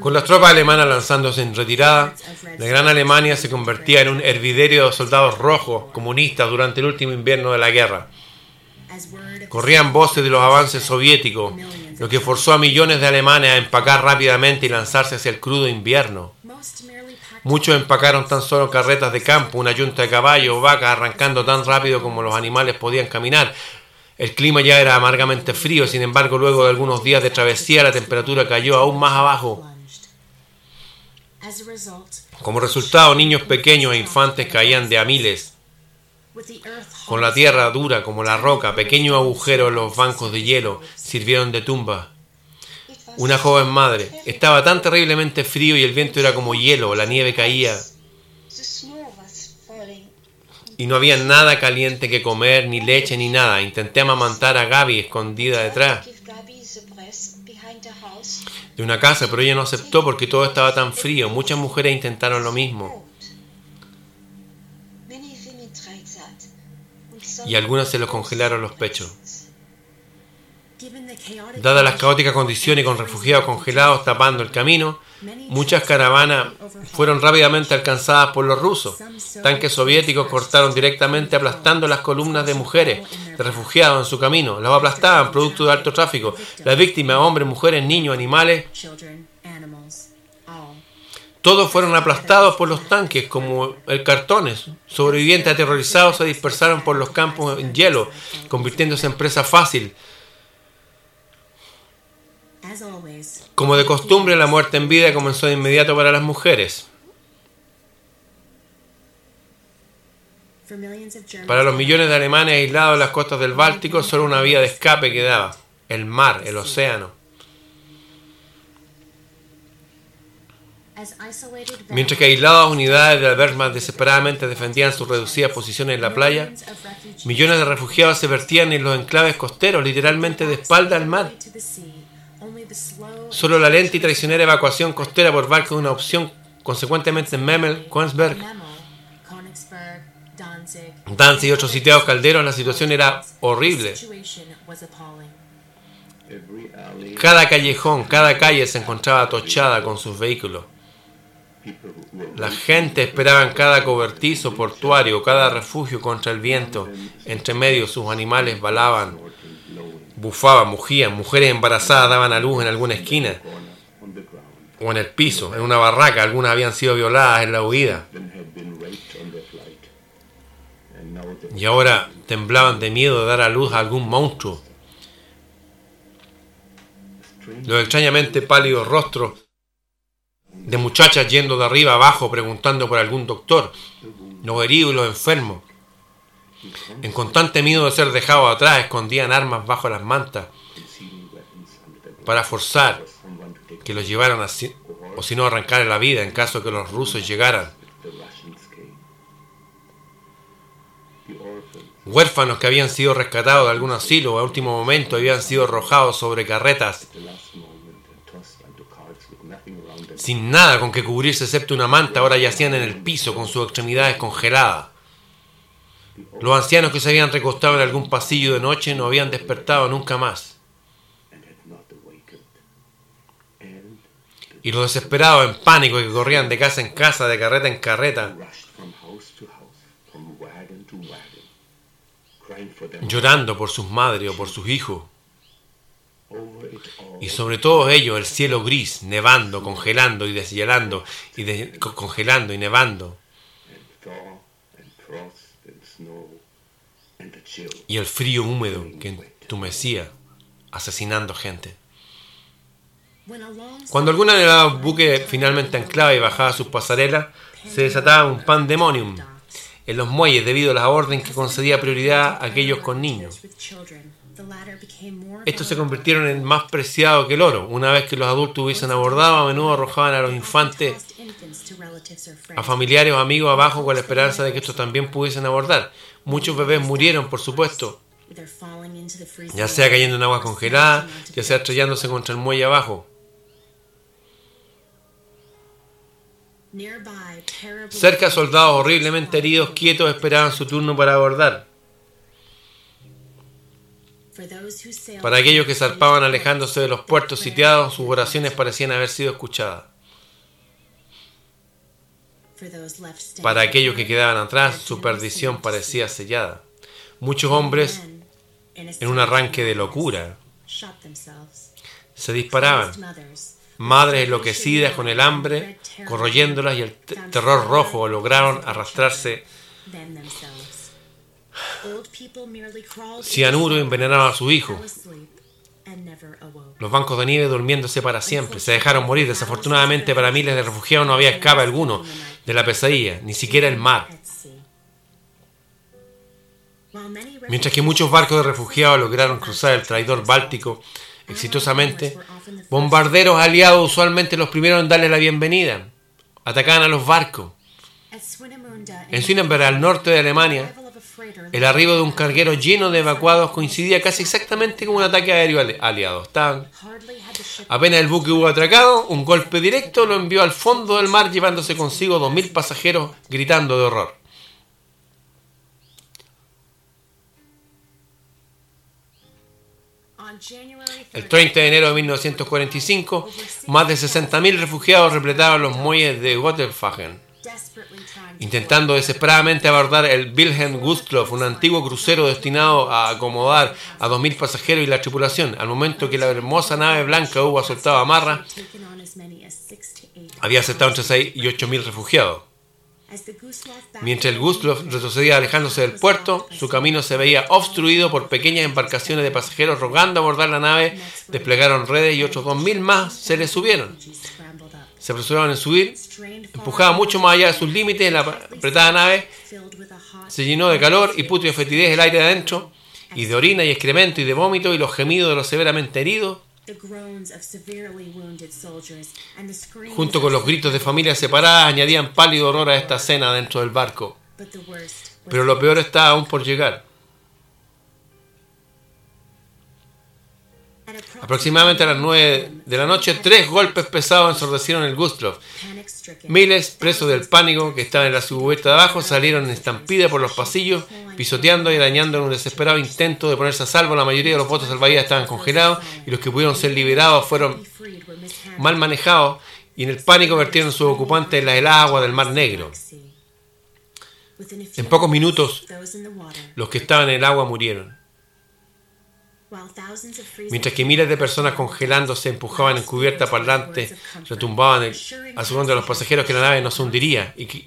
Speaker 1: Con las tropas alemanas lanzándose en retirada, la Gran Alemania se convertía en un herviderio de soldados rojos comunistas durante el último invierno de la guerra. Corrían voces de los avances soviéticos, lo que forzó a millones de alemanes a empacar rápidamente y lanzarse hacia el crudo invierno. Muchos empacaron tan solo carretas de campo, una yunta de caballos o vacas arrancando tan rápido como los animales podían caminar, el clima ya era amargamente frío, sin embargo, luego de algunos días de travesía, la temperatura cayó aún más abajo. Como resultado, niños pequeños e infantes caían de a miles. Con la tierra dura como la roca, pequeños agujeros en los bancos de hielo sirvieron de tumba. Una joven madre. Estaba tan terriblemente frío y el viento era como hielo, la nieve caía y no había nada caliente que comer, ni leche, ni nada. Intenté amamantar a Gaby escondida detrás de una casa, pero ella no aceptó porque todo estaba tan frío. Muchas mujeres intentaron lo mismo. Y algunas se los congelaron los pechos. Dadas las caóticas condiciones y con refugiados congelados tapando el camino, muchas caravanas fueron rápidamente alcanzadas por los rusos. Tanques soviéticos cortaron directamente aplastando las columnas de mujeres, de refugiados en su camino. Las aplastaban, producto de alto tráfico. Las víctimas, hombres, mujeres, niños, animales, todos fueron aplastados por los tanques como el cartones. Sobrevivientes aterrorizados se dispersaron por los campos en hielo, convirtiéndose en presa fácil Como de costumbre, la muerte en vida comenzó de inmediato para las mujeres. Para los millones de alemanes aislados en las costas del Báltico, solo una vía de escape quedaba, el mar, el océano. Mientras que aisladas unidades de Wehrmacht desesperadamente defendían sus reducidas posiciones en la playa, millones de refugiados se vertían en los enclaves costeros, literalmente de espalda al mar. Solo la lenta y traicionera evacuación costera por barco es una opción. Consecuentemente, en Memel, Königsberg,
Speaker 4: Danzig,
Speaker 1: y otros sitiados calderos, la situación era horrible. Cada callejón, cada calle se encontraba atochada con sus vehículos. La gente esperaba en cada cobertizo portuario, cada refugio contra el viento. Entre medio sus animales balaban, bufaban, mugían. Mujeres embarazadas daban a luz en alguna esquina o en el piso, en una barraca. Algunas habían sido violadas en la huida. Y ahora temblaban de miedo de dar a luz a algún monstruo. Los extrañamente pálidos rostros de muchachas yendo de arriba abajo preguntando por algún doctor, los heridos y los enfermos. En constante miedo de ser dejados atrás, escondían armas bajo las mantas para forzar que los llevaran así, o si no arrancar la vida en caso que los rusos llegaran. Huérfanos que habían sido rescatados de algún asilo a último momento habían sido arrojados sobre carretas sin nada con que cubrirse excepto una manta, ahora yacían en el piso con sus extremidades congeladas. Los ancianos que se habían recostado en algún pasillo de noche no habían despertado nunca más. Y los desesperados en pánico que corrían de casa en casa, de carreta en carreta, llorando por sus madres o por sus hijos. Y sobre todo ellos el cielo gris, nevando, congelando y deshielando, y congelando y nevando. Y el frío húmedo que entumecía, asesinando gente. Cuando alguna de los buques finalmente anclaba y bajaba sus pasarelas, se desataba un pandemonium en los muelles debido a la orden que concedía prioridad a aquellos con niños. Estos se convirtieron en más preciado que el oro. Una vez que los adultos hubiesen abordado, a menudo arrojaban a los infantes A familiares o amigos abajo con la esperanza de que estos también pudiesen abordar. Muchos bebés murieron, por supuesto, ya sea cayendo en agua congelada, ya sea estrellándose contra el muelle abajo. Cerca soldados horriblemente heridos, quietos, esperaban su turno para abordar. Para aquellos que zarpaban alejándose de los puertos sitiados, sus oraciones parecían haber sido escuchadas. Para aquellos que quedaban atrás, su perdición parecía sellada. Muchos hombres, en un arranque de locura, se disparaban. Madres enloquecidas con el hambre, corroyéndolas y el te- terror rojo, lograron arrastrarse. Cianuro envenenaba a su hijo. Los bancos de nieve durmiéndose para siempre. Se dejaron morir. Desafortunadamente para miles de refugiados no había escape alguno de la pesadilla, ni siquiera el mar. Mientras que muchos barcos de refugiados lograron cruzar el traidor Báltico exitosamente, bombarderos aliados usualmente los primeros en darle la bienvenida. Atacaban a los barcos. En Swinemberg, al norte de Alemania, el arribo de un carguero lleno de evacuados coincidía casi exactamente con un ataque aéreo ali- aliado. Estaban Apenas el buque hubo atracado, un golpe directo lo envió al fondo del mar llevándose consigo 2.000 pasajeros gritando de horror. El
Speaker 4: 30th,
Speaker 1: 30 de enero de 1945, más de 60.000 refugiados repletaban los muelles de
Speaker 4: to
Speaker 1: intentando desesperadamente abordar el Wilhelm Gustloff, un antiguo crucero destinado a acomodar a 2.000 pasajeros y la tripulación. Al momento que la hermosa nave blanca hubo soltado amarra, había aceptado entre 6 y 8.000 refugiados. Mientras el Gustloff retrocedía alejándose del puerto, su camino se veía obstruido por pequeñas embarcaciones de pasajeros rogando abordar la nave, desplegaron redes y otros 2.000 más se les subieron. Se apresuraron en subir, empujaba mucho más allá de sus límites, la apretada nave se llenó de calor y putria fetidez el aire de adentro, y de orina y excremento y de vómito y los gemidos de los severamente heridos, junto con los gritos de familias separadas, añadían pálido horror a esta escena dentro del barco. Pero lo peor está aún por llegar. Aproximadamente a las 9 de la noche, tres golpes pesados ensordecieron el Gustloff. Miles, presos del pánico que estaban en la subhuerta de abajo, salieron en estampida por los pasillos, pisoteando y arañando en un desesperado intento de ponerse a salvo. La mayoría de los botes salvavidas estaban congelados y los que pudieron ser liberados fueron mal manejados y en el pánico vertieron sus ocupantes en la helada agua del Mar Negro. En pocos minutos, los que estaban en el agua murieron, mientras que miles de personas congelándose empujaban en cubierta parlante, retumbaban el- asegurando a los pasajeros que la nave no se hundiría y que,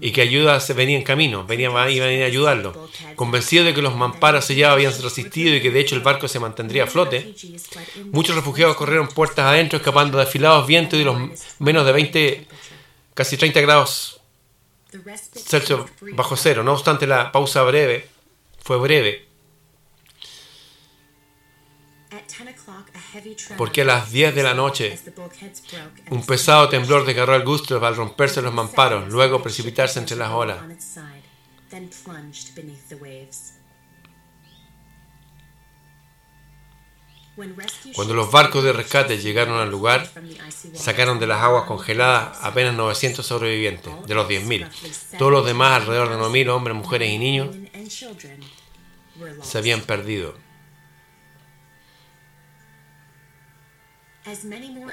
Speaker 1: y que ayuda se venía en camino, venían, iban a ayudarlo. Convencidos de que los mamparas sellados habían resistido y que de hecho el barco se mantendría a flote, muchos refugiados corrieron puertas adentro escapando de afilados vientos y los menos de 20, casi 30 grados Celsius bajo cero. No obstante, la pausa breve fue breve, porque a las 10 de la noche un pesado temblor desgarró al Gustav al romperse los mamparos, luego precipitarse entre las olas. Cuando los barcos de rescate llegaron al lugar, sacaron de las aguas congeladas apenas 900 sobrevivientes, de los 10.000. Todos los demás, alrededor de 9.000 hombres, mujeres y niños, se habían perdido.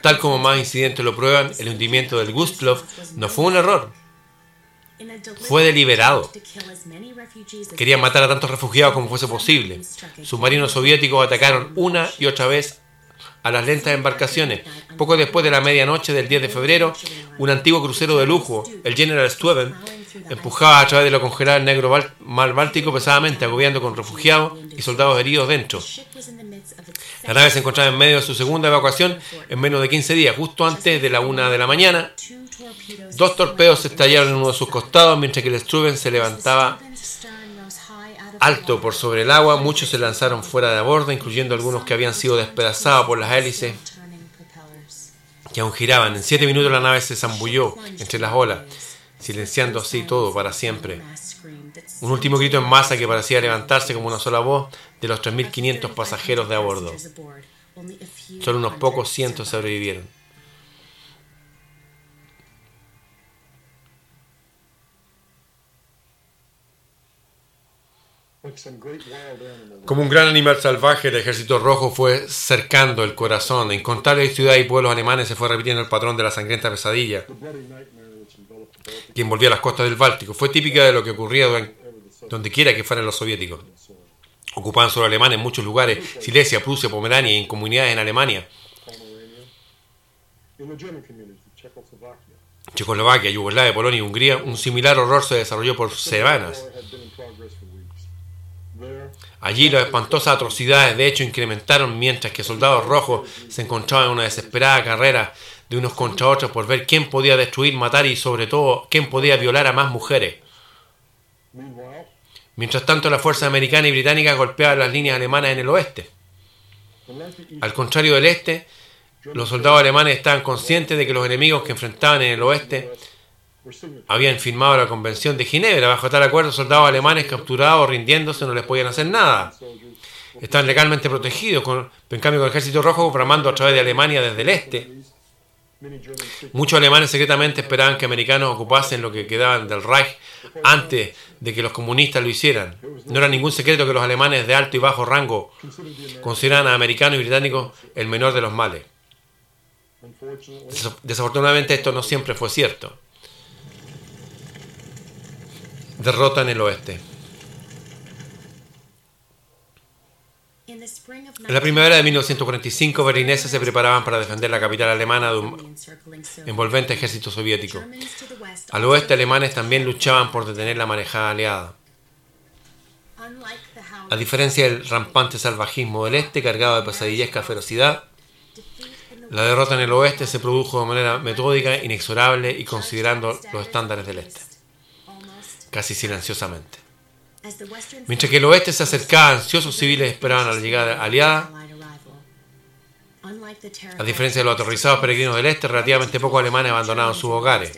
Speaker 1: Tal como más incidentes lo prueban, el hundimiento del Gustloff no fue un error. Fue deliberado. Querían matar a tantos refugiados como fuese posible. Submarinos soviéticos atacaron una y otra vez a las lentas embarcaciones. Poco después de la medianoche del 10 de febrero, un antiguo crucero de lujo, el General Steuben, empujaba a través de lo congelado el negro mar Báltico pesadamente, agobiando con refugiados y soldados heridos dentro. La nave se encontraba en medio de su segunda evacuación en menos de 15 días, justo antes de la una de la mañana. Dos torpedos se estallaron en uno de sus costados mientras que el Struven se levantaba alto por sobre el agua. Muchos se lanzaron fuera de borda, incluyendo algunos que habían sido despedazados por las hélices que aún giraban. En siete minutos la nave se zambulló entre las olas, silenciando así todo para siempre. Un último grito en masa que parecía levantarse como una sola voz de los 3.500 pasajeros de a bordo. Solo unos pocos cientos sobrevivieron. Como un gran animal salvaje, el ejército rojo fue cercando el corazón. En incontables ciudades y pueblos alemanes se fue repitiendo el patrón de la sangrienta pesadilla que envolvía las costas del Báltico. Fue típica de lo que ocurría donde quiera que fueran los soviéticos. Ocupaban solo alemanes en muchos lugares, Silesia, Prusia, Pomerania y en comunidades en Alemania, Checoslovaquia, Yugoslavia, Polonia y Hungría. Un similar horror se desarrolló por semanas. Allí las espantosas atrocidades de hecho incrementaron mientras que soldados rojos se encontraban en una desesperada carrera de unos contra otros por ver quién podía destruir, matar y sobre todo quién podía violar a más mujeres. Mientras tanto las fuerzas americanas y británicas golpeaban las líneas alemanas en el oeste. Al contrario del este, los soldados alemanes estaban conscientes de que los enemigos que enfrentaban en el oeste habían firmado la Convención de Ginebra. Bajo tal acuerdo, soldados alemanes capturados o rindiéndose no les podían hacer nada. Estaban legalmente protegidos, con, en cambio con el ejército rojo bramando a través de Alemania desde el este. Muchos alemanes secretamente esperaban que americanos ocupasen lo que quedaban del Reich antes de que los comunistas lo hicieran. No era ningún secreto que los alemanes de alto y bajo rango consideraban a americanos y británicos el menor de los males. Desafortunadamente esto no siempre fue cierto. Derrota en el oeste. La primavera de 1945, berlineses se preparaban para defender la capital alemana de un envolvente ejército soviético. Al oeste, alemanes también luchaban por detener la marejada aliada. A diferencia del rampante salvajismo del este, cargado de pesadillesca ferocidad, la derrota en el oeste se produjo de manera metódica, inexorable y considerando los estándares del este, casi silenciosamente. Mientras que el oeste se acercaba, ansiosos civiles esperaban a la llegada aliada. A diferencia de los aterrizados peregrinos del este, relativamente pocos alemanes abandonaron sus hogares.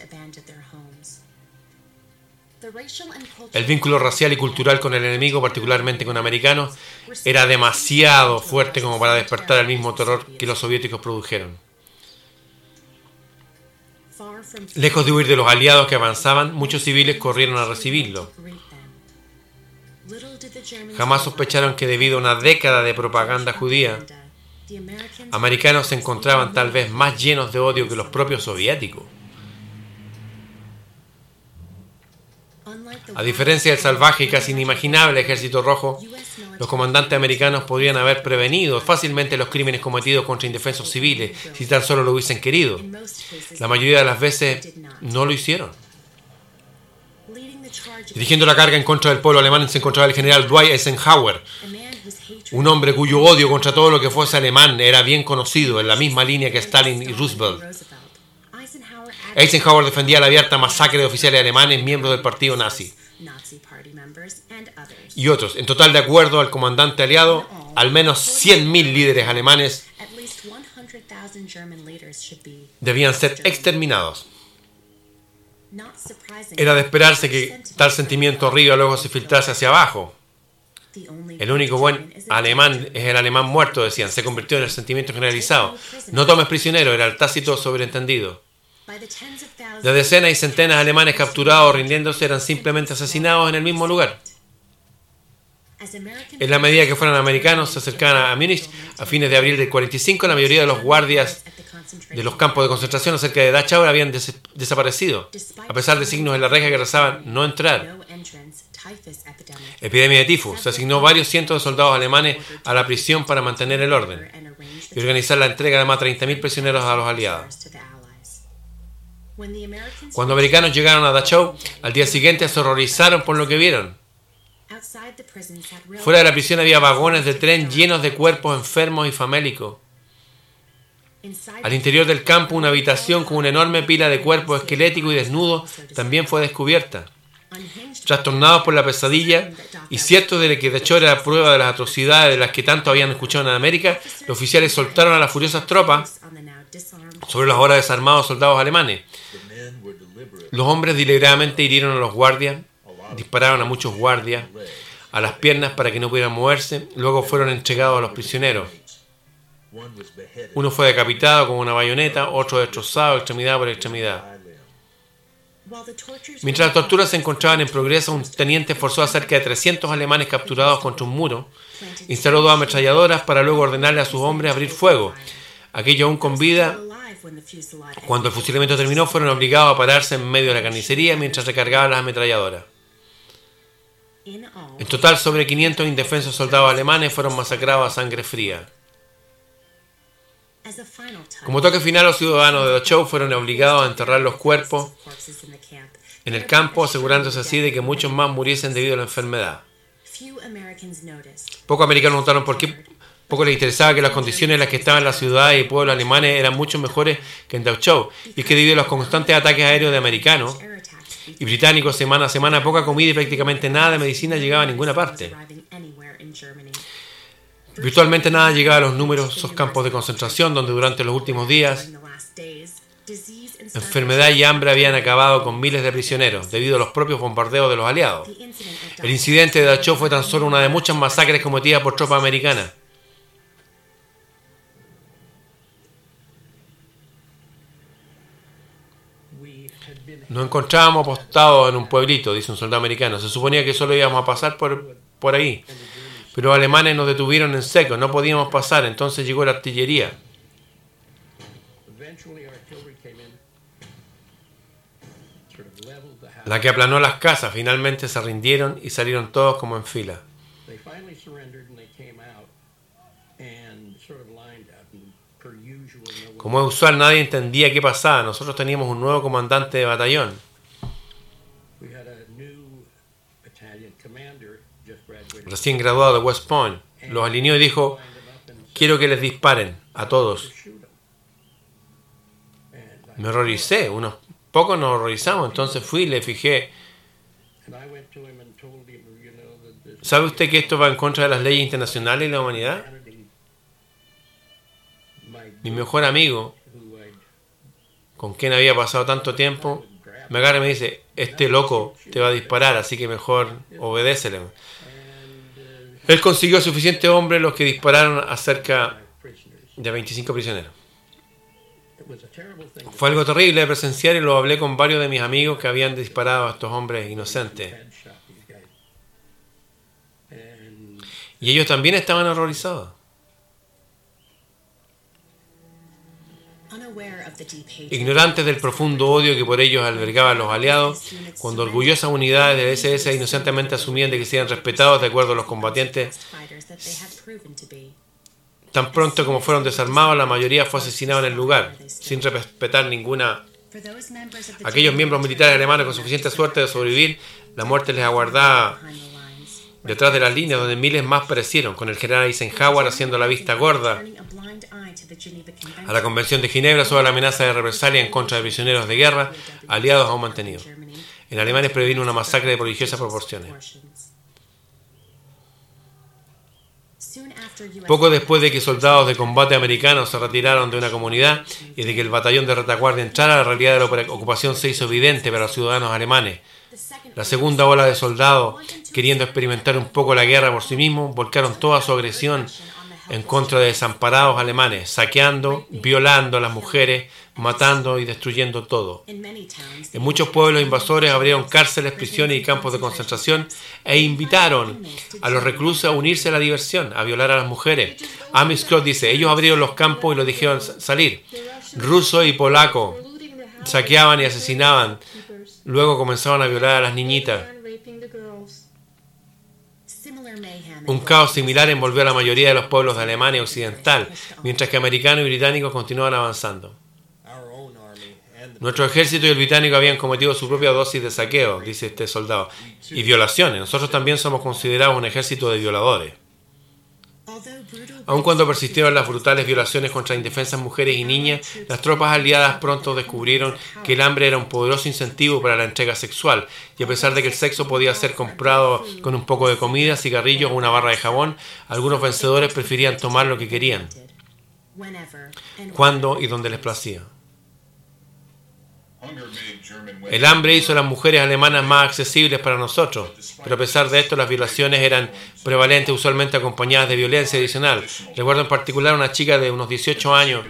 Speaker 1: El vínculo racial y cultural con el enemigo, particularmente con americanos, era demasiado fuerte como para despertar el mismo terror que los soviéticos produjeron. Lejos de huir de los aliados que avanzaban, muchos civiles corrieron a recibirlo. Jamás sospecharon que debido a una década de propaganda judía, americanos se encontraban tal vez más llenos de odio que los propios soviéticos. A diferencia del salvaje y casi inimaginable ejército rojo, los comandantes americanos podrían haber prevenido fácilmente los crímenes cometidos contra indefensos civiles si tan solo lo hubiesen querido. La mayoría de las veces no lo hicieron. Dirigiendo la carga en contra del pueblo alemán se encontraba el general Dwight Eisenhower, un hombre cuyo odio contra todo lo que fuese alemán era bien conocido, en la misma línea que Stalin y Roosevelt. Eisenhower defendía la abierta masacre de oficiales alemanes miembros del partido nazi y otros. En total, de acuerdo al comandante aliado, al menos 100.000 líderes alemanes debían ser exterminados. Era de esperarse que tal sentimiento arriba luego se filtrase hacia abajo. El único buen alemán es el alemán muerto, decían. Se convirtió en el sentimiento generalizado. No tomes prisionero, era el tácito sobreentendido. De decenas y centenas de alemanes capturados o rindiéndose eran simplemente asesinados en el mismo lugar. En la medida que fueron americanos se acercaban a Múnich a fines de abril del 45, la mayoría de los guardias de los campos de concentración acerca de Dachau habían des desaparecido, a pesar de signos en la reja que rezaban no entrar. Epidemia de tifus. Se asignó varios cientos de soldados alemanes a la prisión para mantener el orden y organizar la entrega de más de 30.000 prisioneros a los aliados. Cuando americanos llegaron a Dachau, al día siguiente se horrorizaron por lo que vieron. Fuera de la prisión había vagones de tren llenos de cuerpos enfermos y famélicos. Al interior del campo, una habitación con una enorme pila de cuerpos esqueléticos y desnudos también fue descubierta. Trastornados por la pesadilla y ciertos de que hecho era prueba de las atrocidades de las que tanto habían escuchado en América, los oficiales soltaron a las furiosas tropas sobre los ahora desarmados soldados alemanes. Los hombres deliberadamente hirieron a los guardias, dispararon a muchos guardias a las piernas para que no pudieran moverse, luego fueron entregados a los prisioneros. Uno fue decapitado con una bayoneta, otro destrozado extremidad por extremidad. Mientras las torturas se encontraban en progreso, un teniente forzó a cerca de 300 alemanes capturados contra un muro, instaló dos ametralladoras para luego ordenarle a sus hombres abrir fuego. Aquello aún con vida, cuando el fusilamiento terminó, fueron obligados a pararse en medio de la carnicería mientras recargaban las ametralladoras. En total, sobre 500 indefensos soldados alemanes fueron masacrados a sangre fría. Como toque final, los ciudadanos de Dachau fueron obligados a enterrar los cuerpos en el campo, asegurándose así de que muchos más muriesen debido a la enfermedad. Pocos americanos notaron por qué poco les interesaba que las condiciones en las que estaban las ciudades y pueblos alemanes eran mucho mejores que en Dachau, y es que debido a los constantes ataques aéreos de americanos y británicos semana a semana, poca comida y prácticamente nada de medicina llegaba a ninguna parte. Virtualmente nada llegaba a los numerosos campos de concentración donde durante los últimos días enfermedad y hambre habían acabado con miles de prisioneros debido a los propios bombardeos de los aliados. El incidente de Dachau fue tan solo una de muchas masacres cometidas por tropas americanas. Nos encontrábamos apostados en un pueblito, dice un soldado americano. Se suponía que solo íbamos a pasar por, por ahí. Pero los alemanes nos detuvieron en seco, no podíamos pasar, entonces llegó la artillería. La que aplanó las casas, finalmente se rindieron y salieron todos como en fila. Como es usual, nadie entendía qué pasaba. Nosotros teníamos un nuevo comandante de batallón. Recién graduado de West Point. Los alineó y dijo, quiero que les disparen a todos. Me horroricé, unos pocos nos horrorizamos, entonces fui y le fijé, ¿sabe usted que esto va en contra de las leyes internacionales y la humanidad? Mi mejor amigo, con quien había pasado tanto tiempo, me agarra y me dice, este loco te va a disparar, así que mejor obedécele. Él consiguió suficientes hombres los que dispararon a cerca de 25 prisioneros. Fue algo terrible de presenciar y lo hablé con varios de mis amigos que habían disparado a estos hombres inocentes. Y ellos también estaban horrorizados. Ignorantes del profundo odio que por ellos albergaban los aliados, cuando orgullosas unidades del SS inocentemente asumían de que sean respetados de acuerdo a los combatientes, tan pronto como fueron desarmados, la mayoría fue asesinada en el lugar, sin respetar ninguna. Aquellos miembros militares alemanes con suficiente suerte de sobrevivir, la muerte les aguardaba detrás de las líneas donde miles más perecieron, con el general Eisenhower haciendo la vista gorda a la Convención de Ginebra sobre la amenaza de represalia en contra de prisioneros de guerra, aliados aún mantenidos. En Alemania previno una masacre de prodigiosas proporciones. Poco después de que soldados de combate americanos se retiraron de una comunidad y de que el batallón de retaguardia entrara, la realidad de la ocupación se hizo evidente para los ciudadanos alemanes. La segunda ola de soldados, queriendo experimentar un poco la guerra por sí mismos, volcaron toda su agresión en contra de desamparados alemanes, saqueando, violando a las mujeres, matando y destruyendo todo. En muchos pueblos invasores abrieron cárceles, prisiones y campos de concentración e invitaron a los reclusos a unirse a la diversión, a violar a las mujeres. Amy Scott dice, ellos abrieron los campos y los dijeron salir. Ruso y polaco saqueaban y asesinaban. Luego comenzaban a violar a las niñitas. Un caos similar envolvió a la mayoría de los pueblos de Alemania Occidental, mientras que americanos y británicos continuaban avanzando. Nuestro ejército y el británico habían cometido su propia dosis de saqueo, dice este soldado, y violaciones. Nosotros también somos considerados un ejército de violadores. Aun cuando persistieron las brutales violaciones contra indefensas mujeres y niñas, las tropas aliadas pronto descubrieron que el hambre era un poderoso incentivo para la entrega sexual, y a pesar de que el sexo podía ser comprado con un poco de comida, cigarrillos o una barra de jabón, algunos vencedores preferían tomar lo que querían, cuando y donde les placía. El hambre hizo a las mujeres alemanas más accesibles para nosotros, pero a pesar de esto las violaciones eran prevalentes, usualmente acompañadas de violencia adicional. Recuerdo en particular una chica de unos 18 años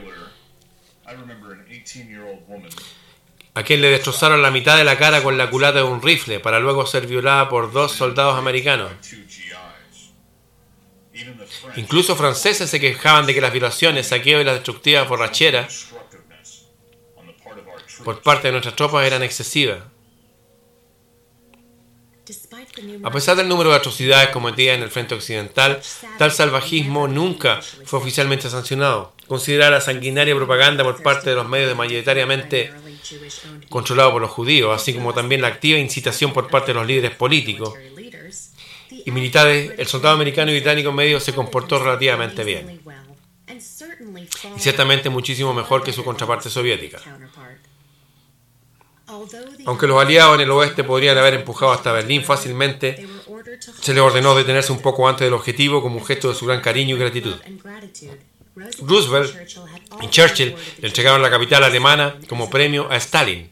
Speaker 1: a quien le destrozaron la mitad de la cara con la culata de un rifle para luego ser violada por dos soldados americanos. Incluso franceses se quejaban de que las violaciones, saqueos y las destructivas borracheras por parte de nuestras tropas eran excesivas. A pesar del número de atrocidades cometidas en el frente occidental, tal salvajismo nunca fue oficialmente sancionado. Considerada la sanguinaria propaganda por parte de los medios mayoritariamente controlados por los judíos, así como también la activa incitación por parte de los líderes políticos y militares, el soldado americano y británico medio se comportó relativamente bien. Y ciertamente muchísimo mejor que su contraparte soviética. Aunque los aliados en el oeste podrían haber empujado hasta Berlín fácilmente, se les ordenó detenerse un poco antes del objetivo como un gesto de su gran cariño y gratitud. Roosevelt y Churchill le entregaron la capital alemana como premio a Stalin.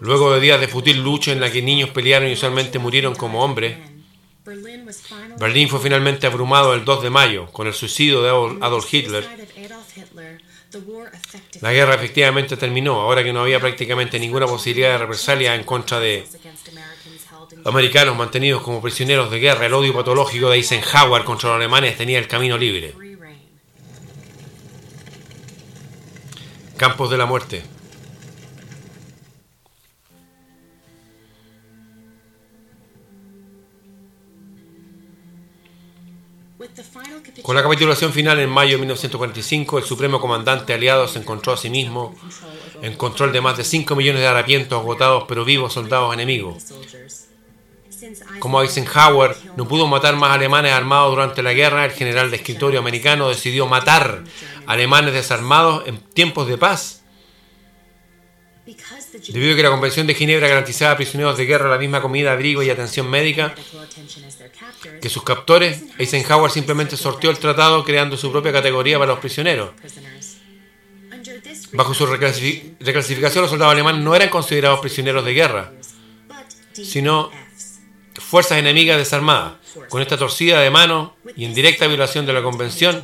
Speaker 1: Luego de días de futil lucha en la que niños pelearon y usualmente murieron como hombres, Berlín fue finalmente abrumado el 2 de mayo con el suicidio de Adolf Hitler la guerra efectivamente terminó, ahora que no había prácticamente ninguna posibilidad de represalia en contra de americanos mantenidos como prisioneros de guerra. El odio patológico de Eisenhower contra los alemanes tenía el camino libre. Campos de la muerte. Con la capitulación final en mayo de 1945, el supremo comandante aliado se encontró a sí mismo en control de más de 5 millones de harapientos agotados pero vivos soldados enemigos. Como Eisenhower no pudo matar más alemanes armados durante la guerra, el general de escritorio americano decidió matar alemanes desarmados en tiempos de paz. Debido a que la Convención de Ginebra garantizaba a prisioneros de guerra la misma comida, abrigo y atención médica que sus captores, Eisenhower simplemente sorteó el tratado creando su propia categoría para los prisioneros. Bajo su reclasifi- reclasificación, los soldados alemanes no eran considerados prisioneros de guerra, sino fuerzas enemigas desarmadas. Con esta torcida de mano y en directa violación de la Convención,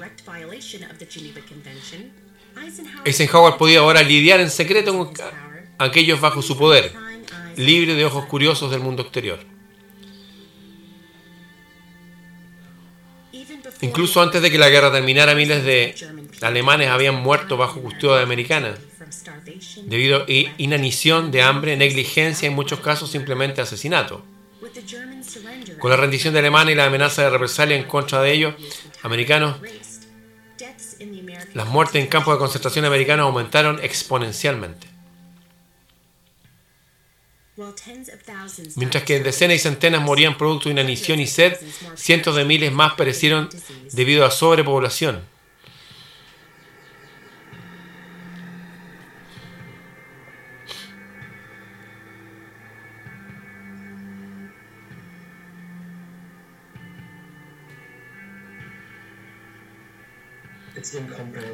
Speaker 1: Eisenhower podía ahora lidiar en secreto con aquellos bajo su poder, libre de ojos curiosos del mundo exterior. Incluso antes de que la guerra terminara, miles de alemanes habían muerto bajo custodia americana debido a inanición de hambre, negligencia y en muchos casos simplemente asesinato. Con la rendición de Alemania y la amenaza de represalia en contra de ellos, americanos, las muertes en campos de concentración americanos aumentaron exponencialmente. Mientras que decenas y centenas morían producto de inanición y sed, cientos de miles más perecieron debido a sobrepoblación.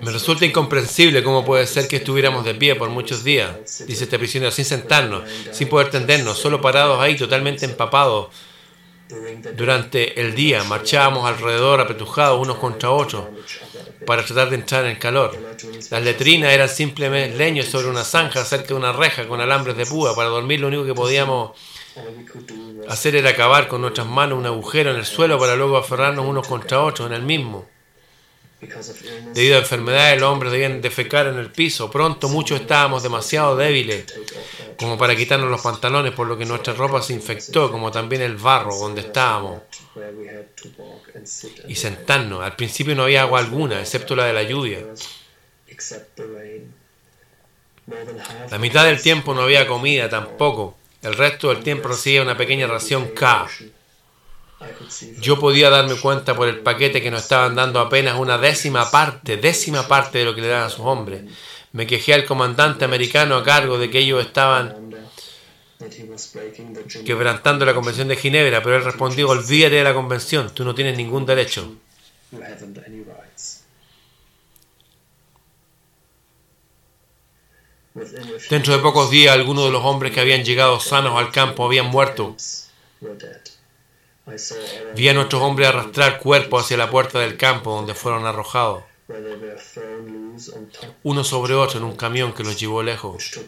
Speaker 1: Me resulta incomprensible cómo puede ser que estuviéramos de pie por muchos días, dice este prisionero, sin sentarnos, sin poder tendernos, solo parados ahí, totalmente empapados. Durante el día marchábamos alrededor apretujados unos contra otros para tratar de entrar en calor. Las letrinas eran simplemente leños sobre una zanja cerca de una reja con alambres de púa. Para dormir lo único que podíamos hacer era cavar con nuestras manos un agujero en el suelo para luego aferrarnos unos contra otros en el mismo. Debido a enfermedades, los hombres debían defecar en el piso. Pronto muchos estábamos demasiado débiles como para quitarnos los pantalones, por lo que nuestra ropa se infectó, como también el barro donde estábamos. Y sentarnos. Al principio no había agua alguna, excepto la de la lluvia. La mitad del tiempo no había comida tampoco. El resto del tiempo recibía una pequeña ración K. Yo podía darme cuenta por el paquete que nos estaban dando apenas una décima parte, décima parte de lo que le daban a sus hombres. Me quejé al comandante americano a cargo de que ellos estaban quebrantando la Convención de Ginebra, pero él respondió, olvídate de la Convención, tú no tienes ningún derecho. Dentro de pocos días, algunos de los hombres que habían llegado sanos al campo habían muerto. Vi a nuestros hombres arrastrar cuerpos hacia la puerta del campo donde fueron arrojados, uno sobre otro en un camión que los llevó lejos.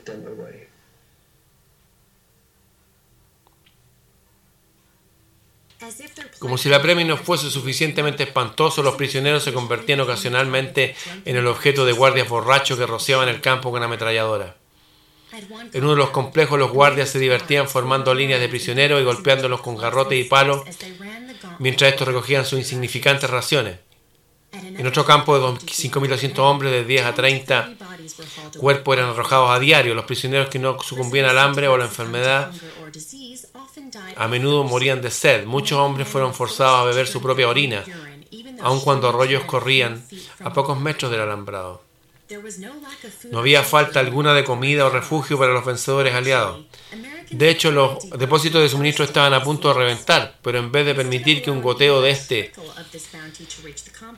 Speaker 1: Como si la premio no fuese suficientemente espantoso, los prisioneros se convertían ocasionalmente en el objeto de guardias borrachos que rociaban el campo con ametralladoras. En uno de los complejos los guardias se divertían formando líneas de prisioneros y golpeándolos con garrotes y palos mientras estos recogían sus insignificantes raciones. En otro campo de 5.200 hombres de 10 a 30 cuerpos eran arrojados a diario. Los prisioneros que no sucumbían al hambre o la enfermedad a menudo morían de sed. Muchos hombres fueron forzados a beber su propia orina, aun cuando arroyos corrían a pocos metros del alambrado. No había falta alguna de comida o refugio para los vencedores aliados. De hecho, los depósitos de suministro estaban a punto de reventar, pero en vez de permitir que un goteo de este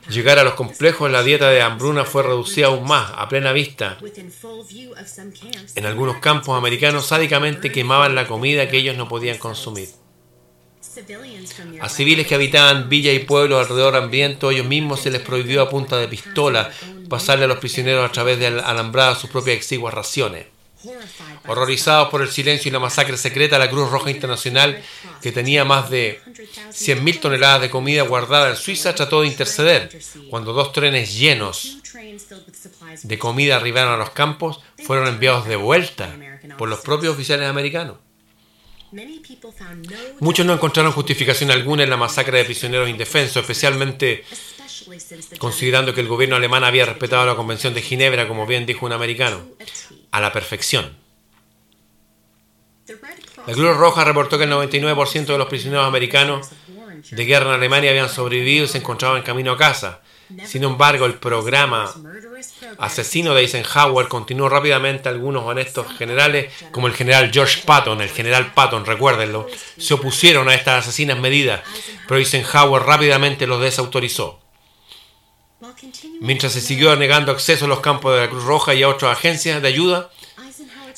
Speaker 1: llegara a los complejos, la dieta de hambruna fue reducida aún más, a plena vista. En algunos campos americanos sádicamente quemaban la comida que ellos no podían consumir. A civiles que habitaban villas y pueblos alrededor hambrientos, ellos mismos se les prohibió a punta de pistola pasarle a los prisioneros a través de alambradas sus propias exiguas raciones. Horrorizados por el silencio y la masacre secreta, la Cruz Roja Internacional, que tenía más de 100.000 toneladas de comida guardada en Suiza, trató de interceder. Cuando dos trenes llenos de comida arribaron a los campos, fueron enviados de vuelta por los propios oficiales americanos. Muchos no encontraron justificación alguna en la masacre de prisioneros indefensos, especialmente considerando que el gobierno alemán había respetado la Convención de Ginebra, como bien dijo un americano, a la perfección. La Cruz Roja reportó que el 99% de los prisioneros americanos de guerra en Alemania habían sobrevivido y se encontraban en camino a casa. Sin embargo, el programa asesino de Eisenhower continuó rápidamente. Algunos honestos generales, como el general George Patton, el general Patton, recuérdenlo, se opusieron a estas asesinas medidas, pero Eisenhower rápidamente los desautorizó. Mientras se siguió negando acceso a los campos de la Cruz Roja y a otras agencias de ayuda,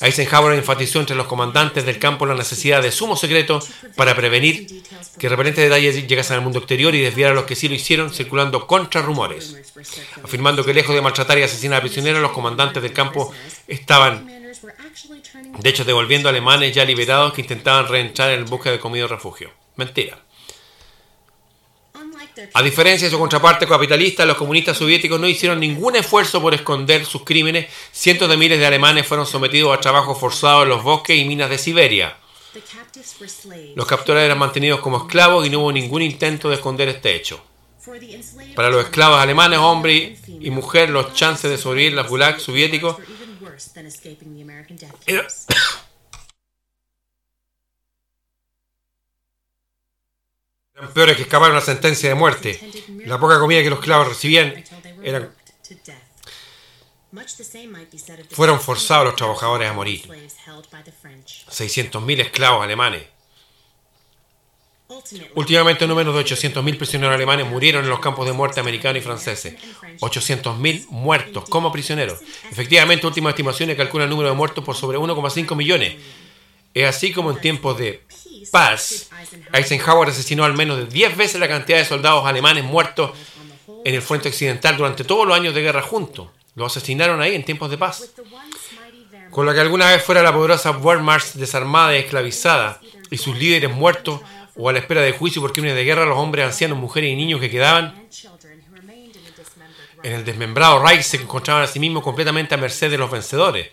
Speaker 1: Eisenhower enfatizó entre los comandantes del campo la necesidad de sumo secreto para prevenir que repelentes detalles llegasen al mundo exterior y desviar a los que sí lo hicieron circulando contra rumores, afirmando que lejos de maltratar y asesinar a prisioneros, los comandantes del campo estaban, de hecho, devolviendo a alemanes ya liberados que intentaban reentrar en busca de comida o refugio. Mentira. A diferencia de su contraparte capitalista, los comunistas soviéticos no hicieron ningún esfuerzo por esconder sus crímenes. Cientos de miles de alemanes fueron sometidos a trabajo forzado en los bosques y minas de Siberia. Los capturados eran mantenidos como esclavos y no hubo ningún intento de esconder este hecho. Para los esclavos alemanes, hombre y mujer, los chances de sobrevivir en la gulag soviético eran eran peores que escapar una sentencia de muerte. La poca comida que los esclavos recibían fueron forzados los trabajadores a morir. 600.000 esclavos alemanes. Últimamente no menos de 800.000 prisioneros alemanes murieron en los campos de muerte americanos y franceses. 800.000 muertos como prisioneros. Efectivamente, últimas estimaciones calculan el número de muertos por sobre 1,5 millones. Es así como en tiempos de paz, Eisenhower asesinó al menos de 10 veces la cantidad de soldados alemanes muertos en el frente occidental durante todos los años de guerra juntos. Los asesinaron ahí en tiempos de paz. Con la que alguna vez fuera la poderosa Wehrmacht desarmada y esclavizada, y sus líderes muertos o a la espera de juicio por crímenes de guerra, los hombres, ancianos, mujeres y niños que quedaban en el desmembrado Reich se encontraban a sí mismos completamente a merced de los vencedores.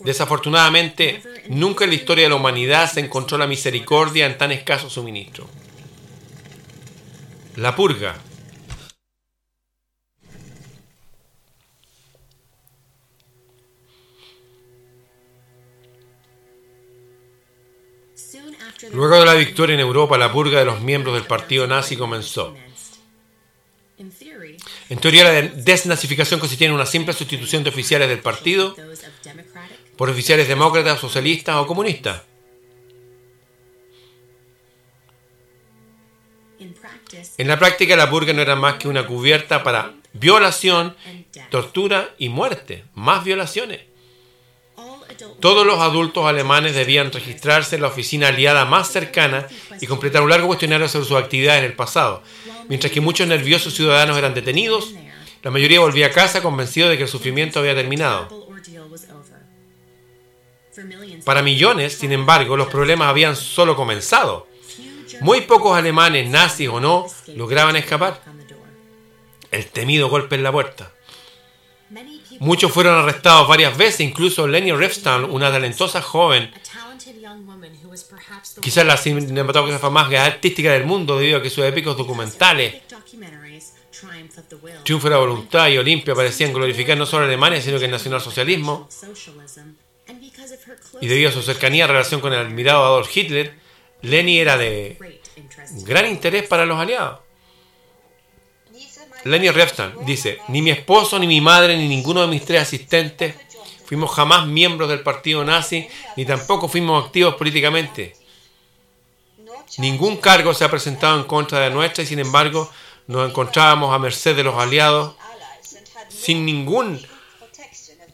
Speaker 1: Desafortunadamente, nunca en la historia de la humanidad se encontró la misericordia en tan escaso suministro. La purga. Luego de la victoria en Europa, la purga de los miembros del partido nazi comenzó. En teoría, la desnazificación consistía en una simple sustitución de oficiales del partido por oficiales demócratas, socialistas o comunistas. En la práctica, la purga no era más que una cubierta para violación, tortura y muerte. Más violaciones. Todos los adultos alemanes debían registrarse en la oficina aliada más cercana y completar un largo cuestionario sobre su actividad en el pasado. Mientras que muchos nerviosos ciudadanos eran detenidos, la mayoría volvía a casa convencido de que el sufrimiento había terminado. Para millones, sin embargo, los problemas habían solo comenzado. Muy pocos alemanes, nazis o no, lograban escapar. El temido golpe en la puerta. Muchos fueron arrestados varias veces, incluso Leni Riefenstahl, una talentosa joven, quizás la cinematógrafa más artística del mundo debido a que sus épicos documentales, Triunfo de la Voluntad y Olimpia, parecían glorificar no solo a Alemania, sino que el nacionalsocialismo. Y debido a su cercanía en relación con el admirado Adolf Hitler, Leni era de gran interés para los aliados. Leni Riefenstahl dice, ni mi esposo, ni mi madre, ni ninguno de mis tres asistentes fuimos jamás miembros del partido nazi, ni tampoco fuimos activos políticamente. Ningún cargo se ha presentado en contra de nuestra y sin embargo nos encontrábamos a merced de los aliados sin ningún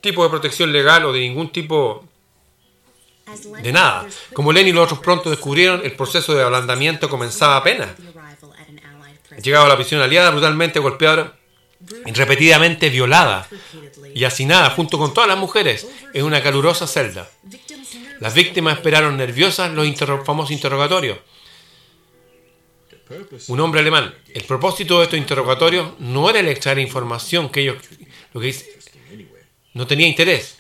Speaker 1: tipo de protección legal o de ningún tipo de nada. Como Lenny y los otros pronto descubrieron, el proceso de ablandamiento comenzaba apenas. Llegaba a la prisión aliada brutalmente golpeada repetidamente violada y hacinada junto con todas las mujeres en una calurosa celda. Las víctimas esperaron nerviosas los famosos interrogatorios. Un hombre alemán. El propósito de estos interrogatorios no era el extraer información que ellos lo que no tenía interés,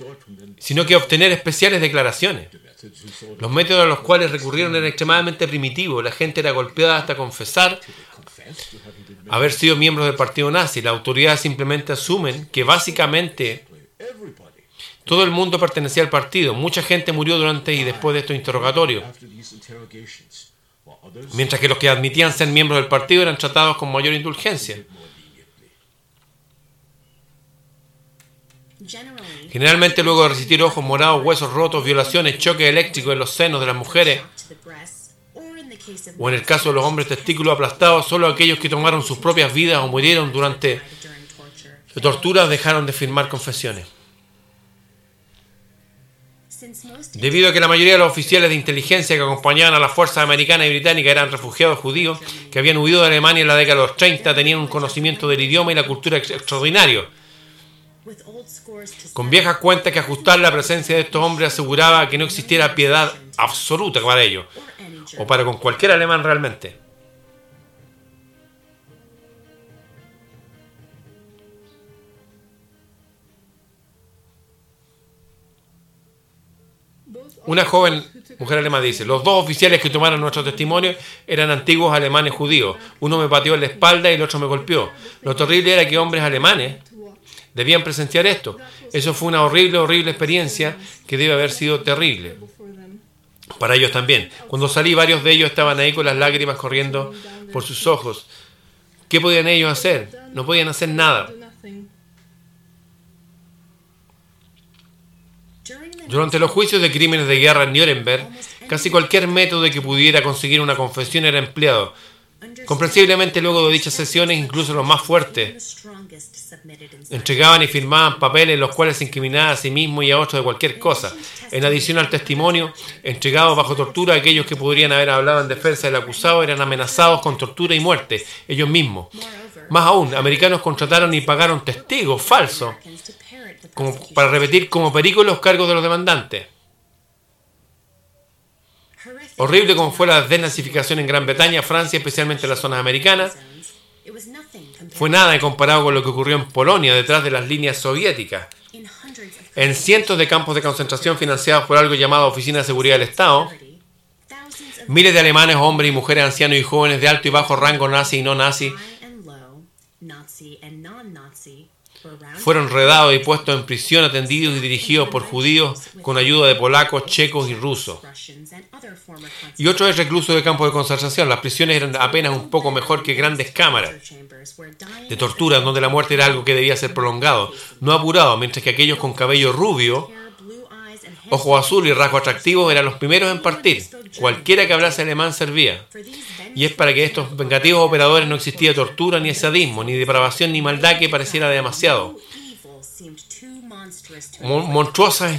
Speaker 1: sino que obtener especiales declaraciones. Los métodos a los cuales recurrieron eran extremadamente primitivos. La gente era golpeada hasta confesar haber sido miembros del partido nazi. Las autoridades simplemente asumen que básicamente todo el mundo pertenecía al partido. Mucha gente murió durante y después de estos interrogatorios. Mientras que los que admitían ser miembros del partido eran tratados con mayor indulgencia. Generalmente luego de resistir ojos morados, huesos rotos, violaciones, choques eléctricos en los senos de las mujeres, o en el caso de los hombres testículos aplastados, solo aquellos que tomaron sus propias vidas o murieron durante torturas dejaron de firmar confesiones. Debido a que la mayoría de los oficiales de inteligencia que acompañaban a las fuerzas americanas y británicas eran refugiados judíos que habían huido de Alemania en la década de los 30, tenían un conocimiento del idioma y la cultura ex- extraordinario. Con viejas cuentas que ajustar la presencia de estos hombres aseguraba que no existiera piedad absoluta para ellos, o para con cualquier alemán realmente. Una joven mujer alemana dice, los dos oficiales que tomaron nuestro testimonio eran antiguos alemanes judíos. Uno me pateó en la espalda y el otro me golpeó. Lo terrible era que hombres alemanes debían presenciar esto. Eso fue una horrible, horrible experiencia que debe haber sido terrible. Para ellos también. Cuando salí, varios de ellos estaban ahí con las lágrimas corriendo por sus ojos. ¿Qué podían ellos hacer? No podían hacer nada. Durante los juicios de crímenes de guerra en Nuremberg, casi cualquier método que pudiera conseguir una confesión era empleado. Comprensiblemente luego de dichas sesiones, incluso los más fuertes entregaban y firmaban papeles en los cuales se incriminaban a sí mismos y a otros de cualquier cosa. En adición al testimonio, entregados bajo tortura, aquellos que podrían haber hablado en defensa del acusado eran amenazados con tortura y muerte, ellos mismos. Más aún, americanos contrataron y pagaron testigos falsos como para repetir como perico los cargos de los demandantes. Horrible como fue la desnazificación en Gran Bretaña, Francia, especialmente en las zonas americanas, fue nada comparado con lo que ocurrió en Polonia, detrás de las líneas soviéticas. En cientos de campos de concentración financiados por algo llamado Oficina de Seguridad del Estado, miles de alemanes, hombres y mujeres, ancianos y jóvenes de alto y bajo rango nazi y no nazi, fueron redados y puestos en prisión, atendidos y dirigidos por judíos con ayuda de polacos, checos y rusos. Y otros reclusos de campos de concentración. Las prisiones eran apenas un poco mejor que grandes cámaras de tortura, donde la muerte era algo que debía ser prolongado, no apurado, mientras que aquellos con cabello rubio, ojos azul y rasgos atractivos eran los primeros en partir. Cualquiera que hablase alemán servía. Y es para que estos vengativos operadores no existía tortura, ni sadismo, ni depravación, ni maldad que pareciera demasiado. monstruosas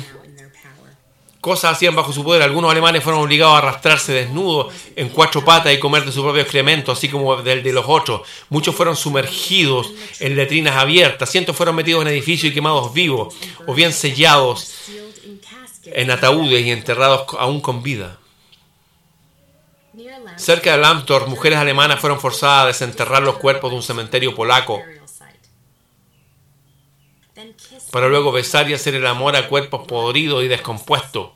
Speaker 1: cosas hacían bajo su poder. Algunos alemanes fueron obligados a arrastrarse desnudos en cuatro patas y comer de su propio excremento, así como del de los otros. Muchos fueron sumergidos en letrinas abiertas. Cientos fueron metidos en edificios y quemados vivos, o bien sellados en ataúdes y enterrados aún con vida. Cerca de Lambdorff, mujeres alemanas fueron forzadas a desenterrar los cuerpos de un cementerio polaco para luego besar y hacer el amor a cuerpos podridos y descompuestos.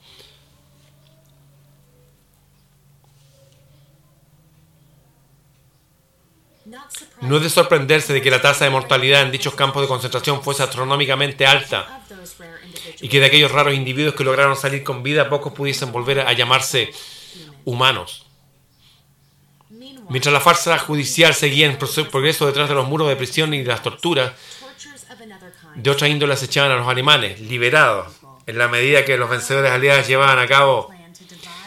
Speaker 1: No es de sorprenderse de que la tasa de mortalidad en dichos campos de concentración fuese astronómicamente alta y que de aquellos raros individuos que lograron salir con vida pocos pudiesen volver a llamarse humanos. Mientras la farsa judicial seguía en progreso detrás de los muros de prisión y las torturas, de otra índole acechaban a los alemanes, liberados, en la medida que los vencedores aliados llevaban a cabo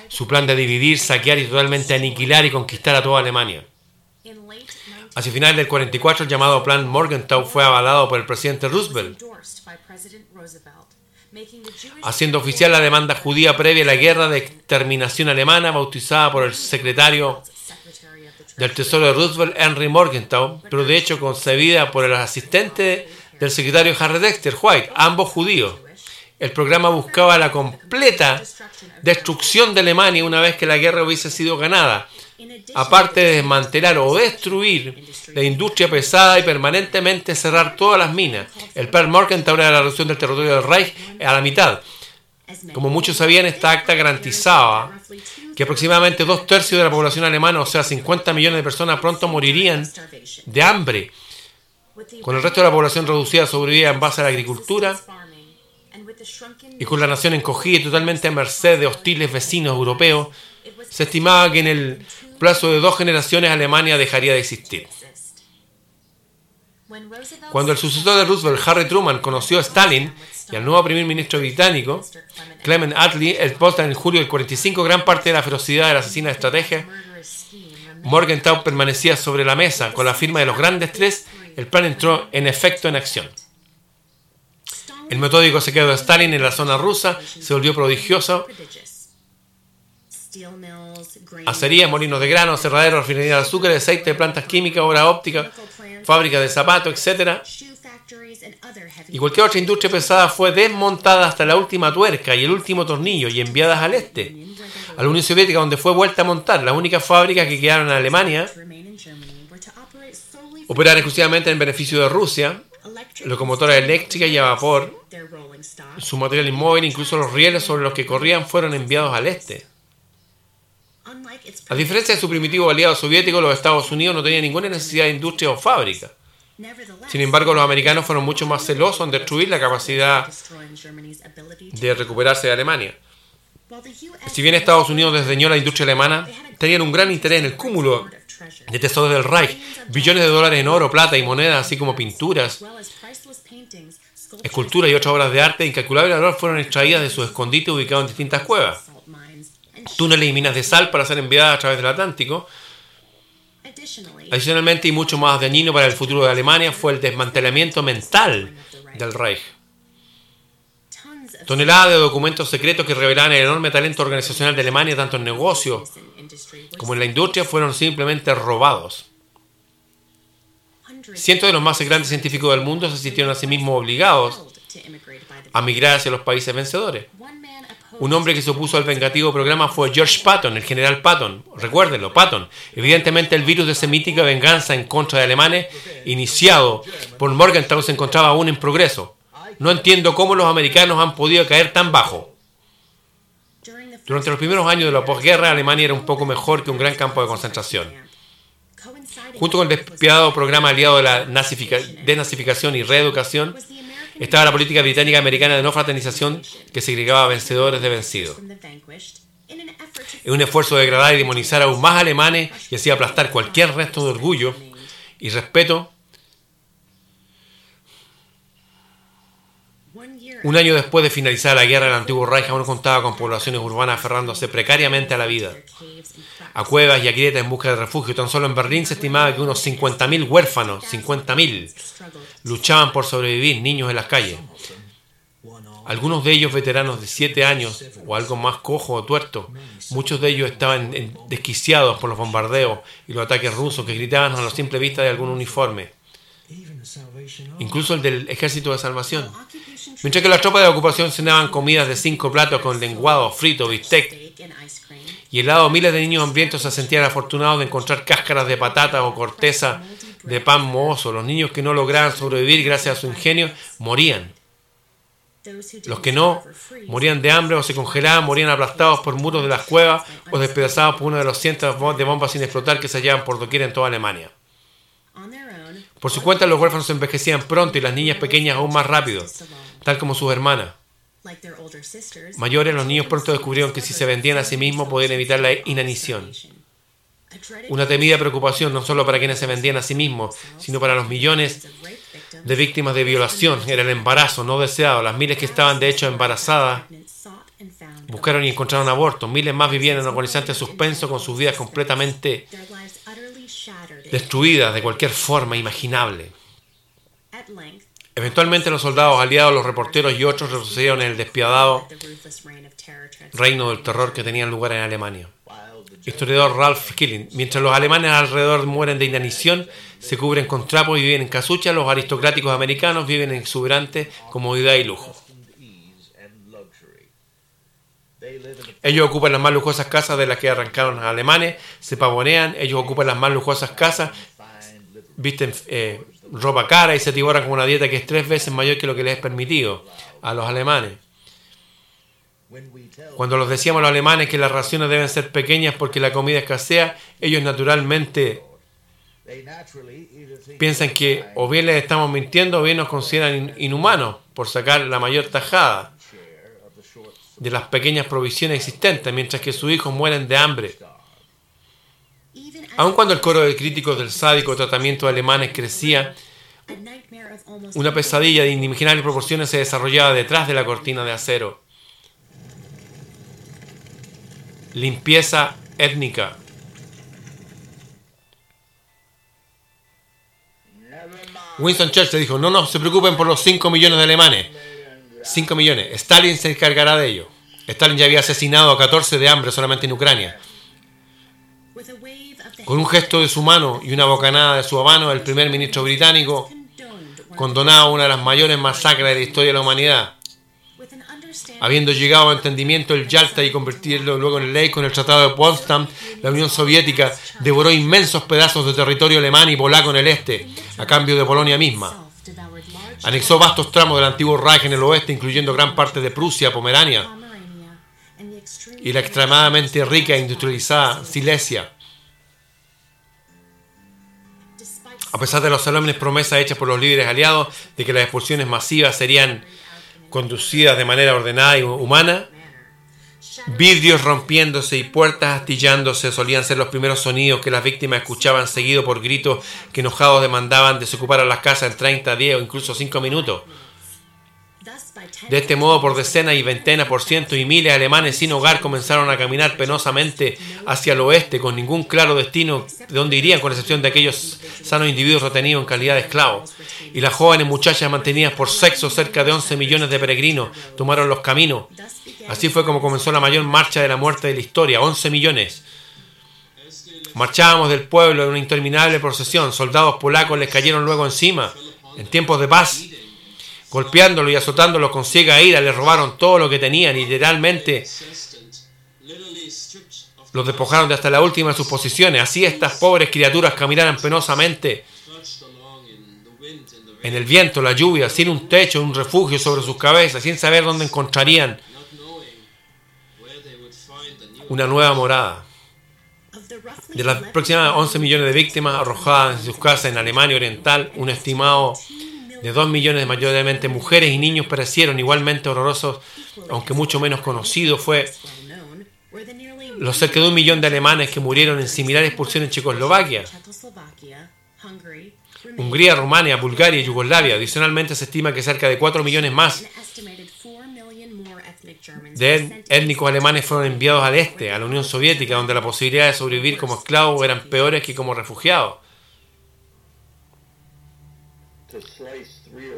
Speaker 1: su plan de dividir, saquear y totalmente aniquilar y conquistar a toda Alemania.
Speaker 4: In late 19
Speaker 1: Hacia finales del 44, el llamado Plan Morgenthau fue avalado por el presidente Roosevelt, haciendo oficial la demanda judía previa a la guerra de exterminación alemana, bautizada por el secretario del Tesoro de Roosevelt, Henry Morgenthau, pero de hecho concebida por el asistente del secretario Harry Dexter White, ambos judíos. El programa buscaba la completa destrucción de Alemania una vez que la guerra hubiese sido ganada, aparte de desmantelar o destruir la industria pesada y permanentemente cerrar todas las minas. El plan Morgenthau era la reducción del territorio del Reich a la mitad, Como muchos sabían, esta acta garantizaba que aproximadamente dos tercios de la población alemana, o sea, 50 millones de personas, pronto morirían de hambre. Con el resto de la población reducida sobrevivía en base a la agricultura y con la nación encogida y totalmente a merced de hostiles vecinos europeos, se estimaba que en el plazo de dos generaciones Alemania dejaría de existir. Cuando el sucesor de Roosevelt, Harry Truman, conoció a Stalin y al nuevo primer ministro británico, Clement Attlee, expuesta en julio del 45 gran parte de la ferocidad de la asesina estrategia, Morgenthau permanecía sobre la mesa. Con la firma de los grandes tres, el plan entró en efecto en acción. El metódico sequeo de Stalin en la zona rusa se volvió prodigioso. Acerías, molinos de grano, cerraderos, refinerías de azúcar, de aceite, plantas químicas, obra óptica, fábricas de zapatos, etc. Y cualquier otra industria pesada fue desmontada hasta la última tuerca y el último tornillo y enviadas al este, a la Unión Soviética, donde fue vuelta a montar. Las únicas fábricas que quedaron en Alemania operaron exclusivamente en beneficio de Rusia, locomotoras eléctricas y a vapor, su material inmóvil, incluso los rieles sobre los que corrían, fueron enviados al este. A diferencia de su primitivo aliado soviético, los Estados Unidos no tenían ninguna necesidad de industria o fábrica. Sin embargo, los americanos fueron mucho más celosos en destruir la capacidad de recuperarse de Alemania. Si bien Estados Unidos desdeñó la industria alemana, tenían un gran interés en el cúmulo de tesoros del Reich, billones de dólares en oro, plata y monedas, así como pinturas, esculturas y otras obras de arte de incalculable valor fueron extraídas de sus escondites ubicados en distintas cuevas. Túneles y minas de sal para ser enviadas a través del Atlántico. Adicionalmente, y mucho más dañino para el futuro de Alemania, fue el desmantelamiento mental del Reich. Toneladas de documentos secretos que revelaban el enorme talento organizacional de Alemania, tanto en negocios como en la industria, fueron simplemente robados. Cientos de los más grandes científicos del mundo se sintieron a sí mismos obligados a migrar hacia los países vencedores. Un hombre que se opuso al vengativo programa fue George Patton, el general Patton. Recuérdenlo, Patton. Evidentemente el virus de semítica venganza en contra de alemanes, iniciado por Morgenthau, se encontraba aún en progreso. No entiendo cómo los americanos han podido caer tan bajo. Durante los primeros años de la posguerra, Alemania era un poco mejor que un gran campo de concentración. Junto con el despiadado programa aliado de la denazificación y reeducación, estaba la política británica americana de no fraternización que segregaba a vencedores de vencidos. En un esfuerzo de degradar y demonizar aún más alemanes y así aplastar cualquier resto de orgullo y respeto, un año después de finalizar la guerra, el antiguo Reich aún contaba con poblaciones urbanas aferrándose precariamente a la vida, a cuevas y a grietas en busca de refugio. Tan solo en Berlín se estimaba que unos 50.000 huérfanos, 50.000, luchaban por sobrevivir, niños en las calles. Algunos de ellos veteranos de 7 años o algo más cojo o tuerto. Muchos de ellos estaban desquiciados por los bombardeos y los ataques rusos que gritaban a la simple vista de algún uniforme. Incluso el del Ejército de Salvación. Mientras que las tropas de ocupación cenaban comidas de cinco platos con lenguado, frito, bistec y helado, miles de niños hambrientos se sentían afortunados de encontrar cáscaras de patata o corteza de pan mohoso. Los niños que no lograban sobrevivir gracias a su ingenio morían. Los que no morían de hambre o se congelaban, morían aplastados por muros de las cuevas o despedazados por uno de los cientos de bombas sin explotar que se hallaban por doquier en toda Alemania. Por su cuenta, los huérfanos envejecían pronto y las niñas pequeñas aún más rápido, tal como sus hermanas. Mayores, los niños pronto descubrieron que si se vendían a sí mismos podían evitar la inanición. Una temida preocupación no solo para quienes se vendían a sí mismos, sino para los millones de víctimas de violación. Era el embarazo no deseado. Las miles que estaban de hecho embarazadas buscaron y encontraron aborto. Miles más vivían en agonizante suspenso con sus vidas completamente destruidas de cualquier forma imaginable. Eventualmente los soldados aliados, los reporteros y otros retrocedieron en el despiadado reino del terror que tenía lugar en Alemania. Historiador Ralph Killing. Mientras los alemanes alrededor mueren de inanición, se cubren con trapos y viven en casucha, los aristocráticos americanos viven en exuberante comodidad y lujo. Ellos ocupan las más lujosas casas de las que arrancaron los alemanes, se pavonean, ellos ocupan las más lujosas casas, visten eh, ropa cara y se atiborran con una dieta que es tres veces mayor que lo que les es permitido a los alemanes. Cuando los decíamos a los alemanes que las raciones deben ser pequeñas porque la comida escasea, ellos naturalmente piensan que o bien les estamos mintiendo o bien nos consideran in- inhumanos por sacar la mayor tajada de las pequeñas provisiones existentes, mientras que sus hijos mueren de hambre. Aun cuando el coro de críticos del sádico tratamiento de alemanes crecía, una pesadilla de inimaginables proporciones se desarrollaba detrás de la cortina de acero. Limpieza étnica. Winston Churchill dijo, no, no se preocupen por los 5 millones de alemanes. 5 millones. Stalin se encargará de ello. Stalin ya había asesinado a 14 de hambre solamente en Ucrania. Con un gesto de su mano y una bocanada de su mano, el primer ministro británico condenaba una de las mayores masacres de la historia de la humanidad, habiendo llegado a entendimiento el Yalta y convertirlo luego en ley con el Tratado de Potsdam, la Unión Soviética devoró inmensos pedazos de territorio alemán y polaco en el este, a cambio de Polonia misma. Anexó vastos tramos del antiguo Reich en el oeste, incluyendo gran parte de Prusia, Pomerania y la extremadamente rica e industrializada Silesia. A pesar de las solemnes promesas hechas por los líderes aliados de que las expulsiones masivas serían conducidas de manera ordenada y humana, vidrios rompiéndose y puertas astillándose solían ser los primeros sonidos que las víctimas escuchaban seguido por gritos que enojados demandaban desocupar a las casas en 30, 10 o incluso 5 minutos. De este modo, por decenas y ventenas por ciento y miles de alemanes sin hogar comenzaron a caminar penosamente hacia el oeste con ningún claro destino de dónde irían, con excepción de aquellos sanos individuos retenidos en calidad de esclavos. Y las jóvenes muchachas mantenidas por sexo, cerca de 11 millones de peregrinos, tomaron los caminos. Así fue como comenzó la mayor marcha de la muerte de la historia, 11 millones. Marchábamos del pueblo en una interminable procesión, soldados polacos les cayeron luego encima, en tiempos de paz, golpeándolos y azotándolos con ciega ira, les robaron todo lo que tenían literalmente los despojaron de hasta la última de sus posiciones. Así estas pobres criaturas caminaran penosamente en el viento, la lluvia, sin un techo, un refugio sobre sus cabezas, sin saber dónde encontrarían una nueva morada. De las
Speaker 4: 11
Speaker 1: aproximadamente 11 millones de víctimas arrojadas en sus casas en Alemania Oriental, un estimado de 2 millones de mayoritariamente mujeres y niños perecieron igualmente horrorosos, aunque mucho menos conocido fue los cerca de un millón de alemanes que murieron en similar expulsión en Checoslovaquia, Hungría, Rumania, Bulgaria y Yugoslavia. Adicionalmente se estima que cerca de 4 millones más
Speaker 4: an estimated 4 million more ethnic Germans
Speaker 1: de étnicos alemanes fueron enviados al este, a la Unión Soviética, donde la posibilidad de sobrevivir como esclavos eran peores que como refugiados.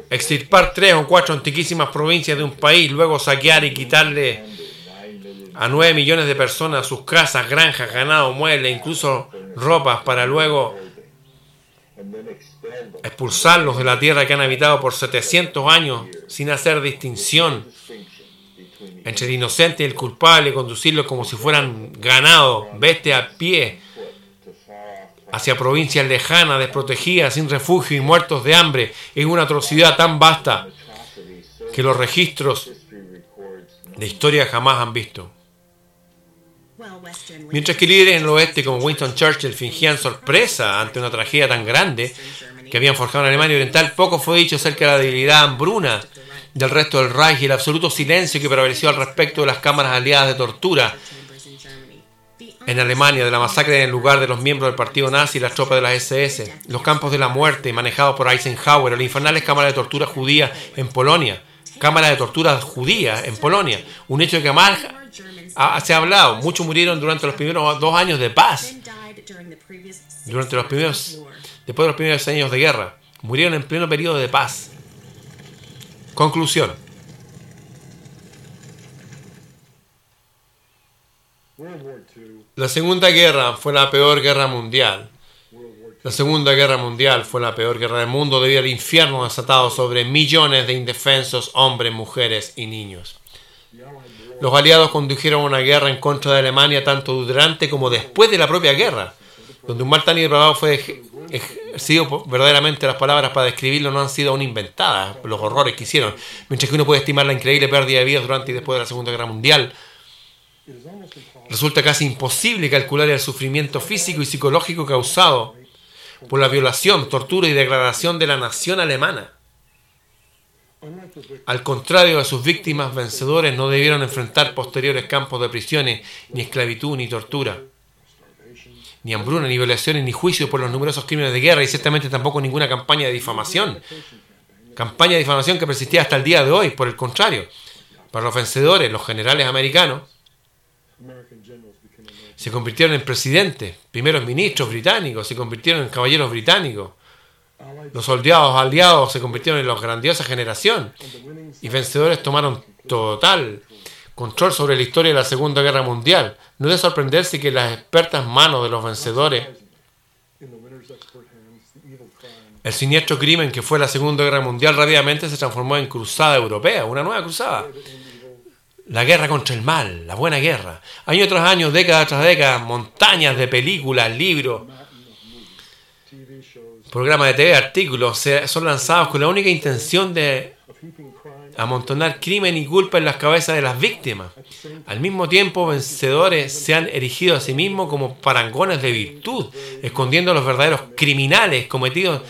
Speaker 1: Extirpar tres o cuatro antiquísimas provincias de un país, luego saquear y quitarle a 9 millones de personas sus casas, granjas, ganado, muebles, incluso ropas, para luego expulsarlos de la tierra que han habitado por 700 años sin hacer distinción entre el inocente y el culpable, conducirlos como si fueran ganado, vete a pie hacia provincias lejanas, desprotegidas, sin refugio y muertos de hambre, es una atrocidad tan vasta que los registros de historia jamás han visto. Mientras que líderes en el oeste como Winston Churchill fingían sorpresa ante una tragedia tan grande que habían forjado en Alemania Oriental, poco fue dicho acerca de la debilidad hambruna del resto del Reich y el absoluto silencio que prevaleció al respecto de las cámaras aliadas de tortura en Alemania, de la masacre en el lugar de los miembros del partido nazi y las tropas de las SS, los campos de la muerte manejados por Eisenhower, las infernales cámaras de tortura judía en Polonia, cámaras de tortura judía en Polonia, un hecho que
Speaker 4: Germans
Speaker 1: ha- se ha hablado. Muchos murieron durante los primeros dos años de paz, durante los primeros, después de los primeros años de guerra. Murieron en pleno periodo de paz. Conclusión. La Segunda Guerra fue la peor guerra mundial. La Segunda Guerra Mundial fue la peor guerra del mundo debido al infierno desatado sobre millones de indefensos hombres, mujeres y niños. Los aliados condujeron una guerra en contra de Alemania tanto durante como después de la propia guerra, donde un mal tan depravado fue ejercido verdaderamente las palabras para describirlo no han sido aún inventadas, los horrores que hicieron. Mientras que uno puede estimar la increíble pérdida de vidas durante y después de la Segunda Guerra Mundial, resulta casi imposible calcular el sufrimiento físico y psicológico causado por la violación, tortura y degradación de la nación alemana. Al contrario de sus víctimas, vencedores no debieron enfrentar posteriores campos de prisiones, ni esclavitud, ni tortura, ni hambruna, ni violaciones, ni juicios por los numerosos crímenes de guerra, y ciertamente tampoco ninguna campaña de difamación. Campaña de difamación que persistía hasta el día de hoy, por el contrario. Para los vencedores, los generales americanos, se convirtieron en presidentes, primeros ministros británicos, se convirtieron en caballeros británicos. Los soldados aliados se convirtieron en la grandiosa generación y vencedores tomaron total control sobre la historia de la Segunda Guerra Mundial. No es de sorprenderse que las expertas manos de los vencedores, el siniestro crimen que fue la Segunda Guerra Mundial rápidamente se transformó en cruzada europea, una nueva cruzada. La guerra contra el mal, la buena guerra. Año tras año, década tras década, montañas de películas, libros, programas de TV, artículos, son lanzados con la única intención de amontonar crimen y culpa en las cabezas de las víctimas. Al mismo tiempo, vencedores se han erigido a sí mismos como parangones de virtud, escondiendo a los verdaderos criminales cometidos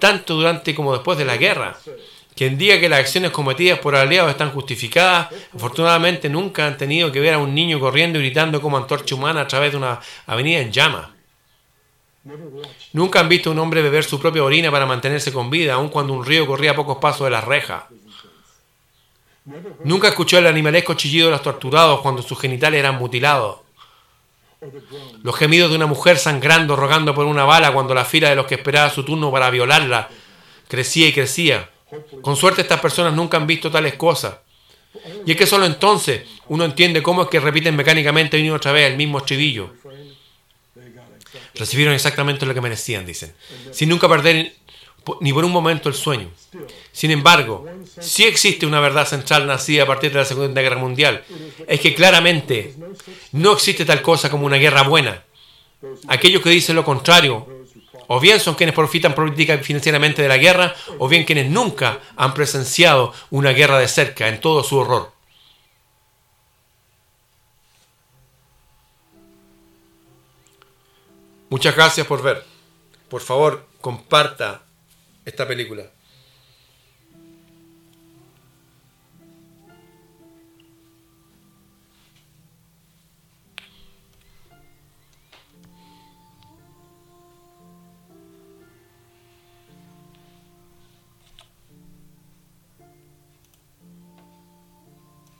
Speaker 1: tanto durante como después de la guerra. Quien diga que las acciones cometidas por aliados están justificadas, afortunadamente nunca han tenido que ver a un niño corriendo y gritando como antorcha humana a través de una avenida en llamas. Nunca han visto a un hombre beber su propia orina para mantenerse con vida, aun cuando un río corría a pocos pasos de la reja. Nunca escuchó el animalesco chillido de los torturados cuando sus genitales eran mutilados. Los gemidos de una mujer sangrando, rogando por una bala cuando la fila de los que esperaba su turno para violarla crecía y crecía. Con suerte estas personas nunca han visto tales cosas. Y es que solo entonces uno entiende cómo es que repiten mecánicamente una y otra vez el mismo estribillo. Recibieron exactamente lo que merecían, dicen, sin nunca perder ni por un momento el sueño. Sin embargo, sí existe una verdad central nacida a partir de la Segunda Guerra Mundial. Es que claramente no existe tal cosa como una guerra buena. Aquellos que dicen lo contrario o bien son quienes profitan política financieramente de la guerra, o bien quienes nunca han presenciado una guerra de cerca en todo su horror. Muchas gracias por ver. Por favor, comparta esta película.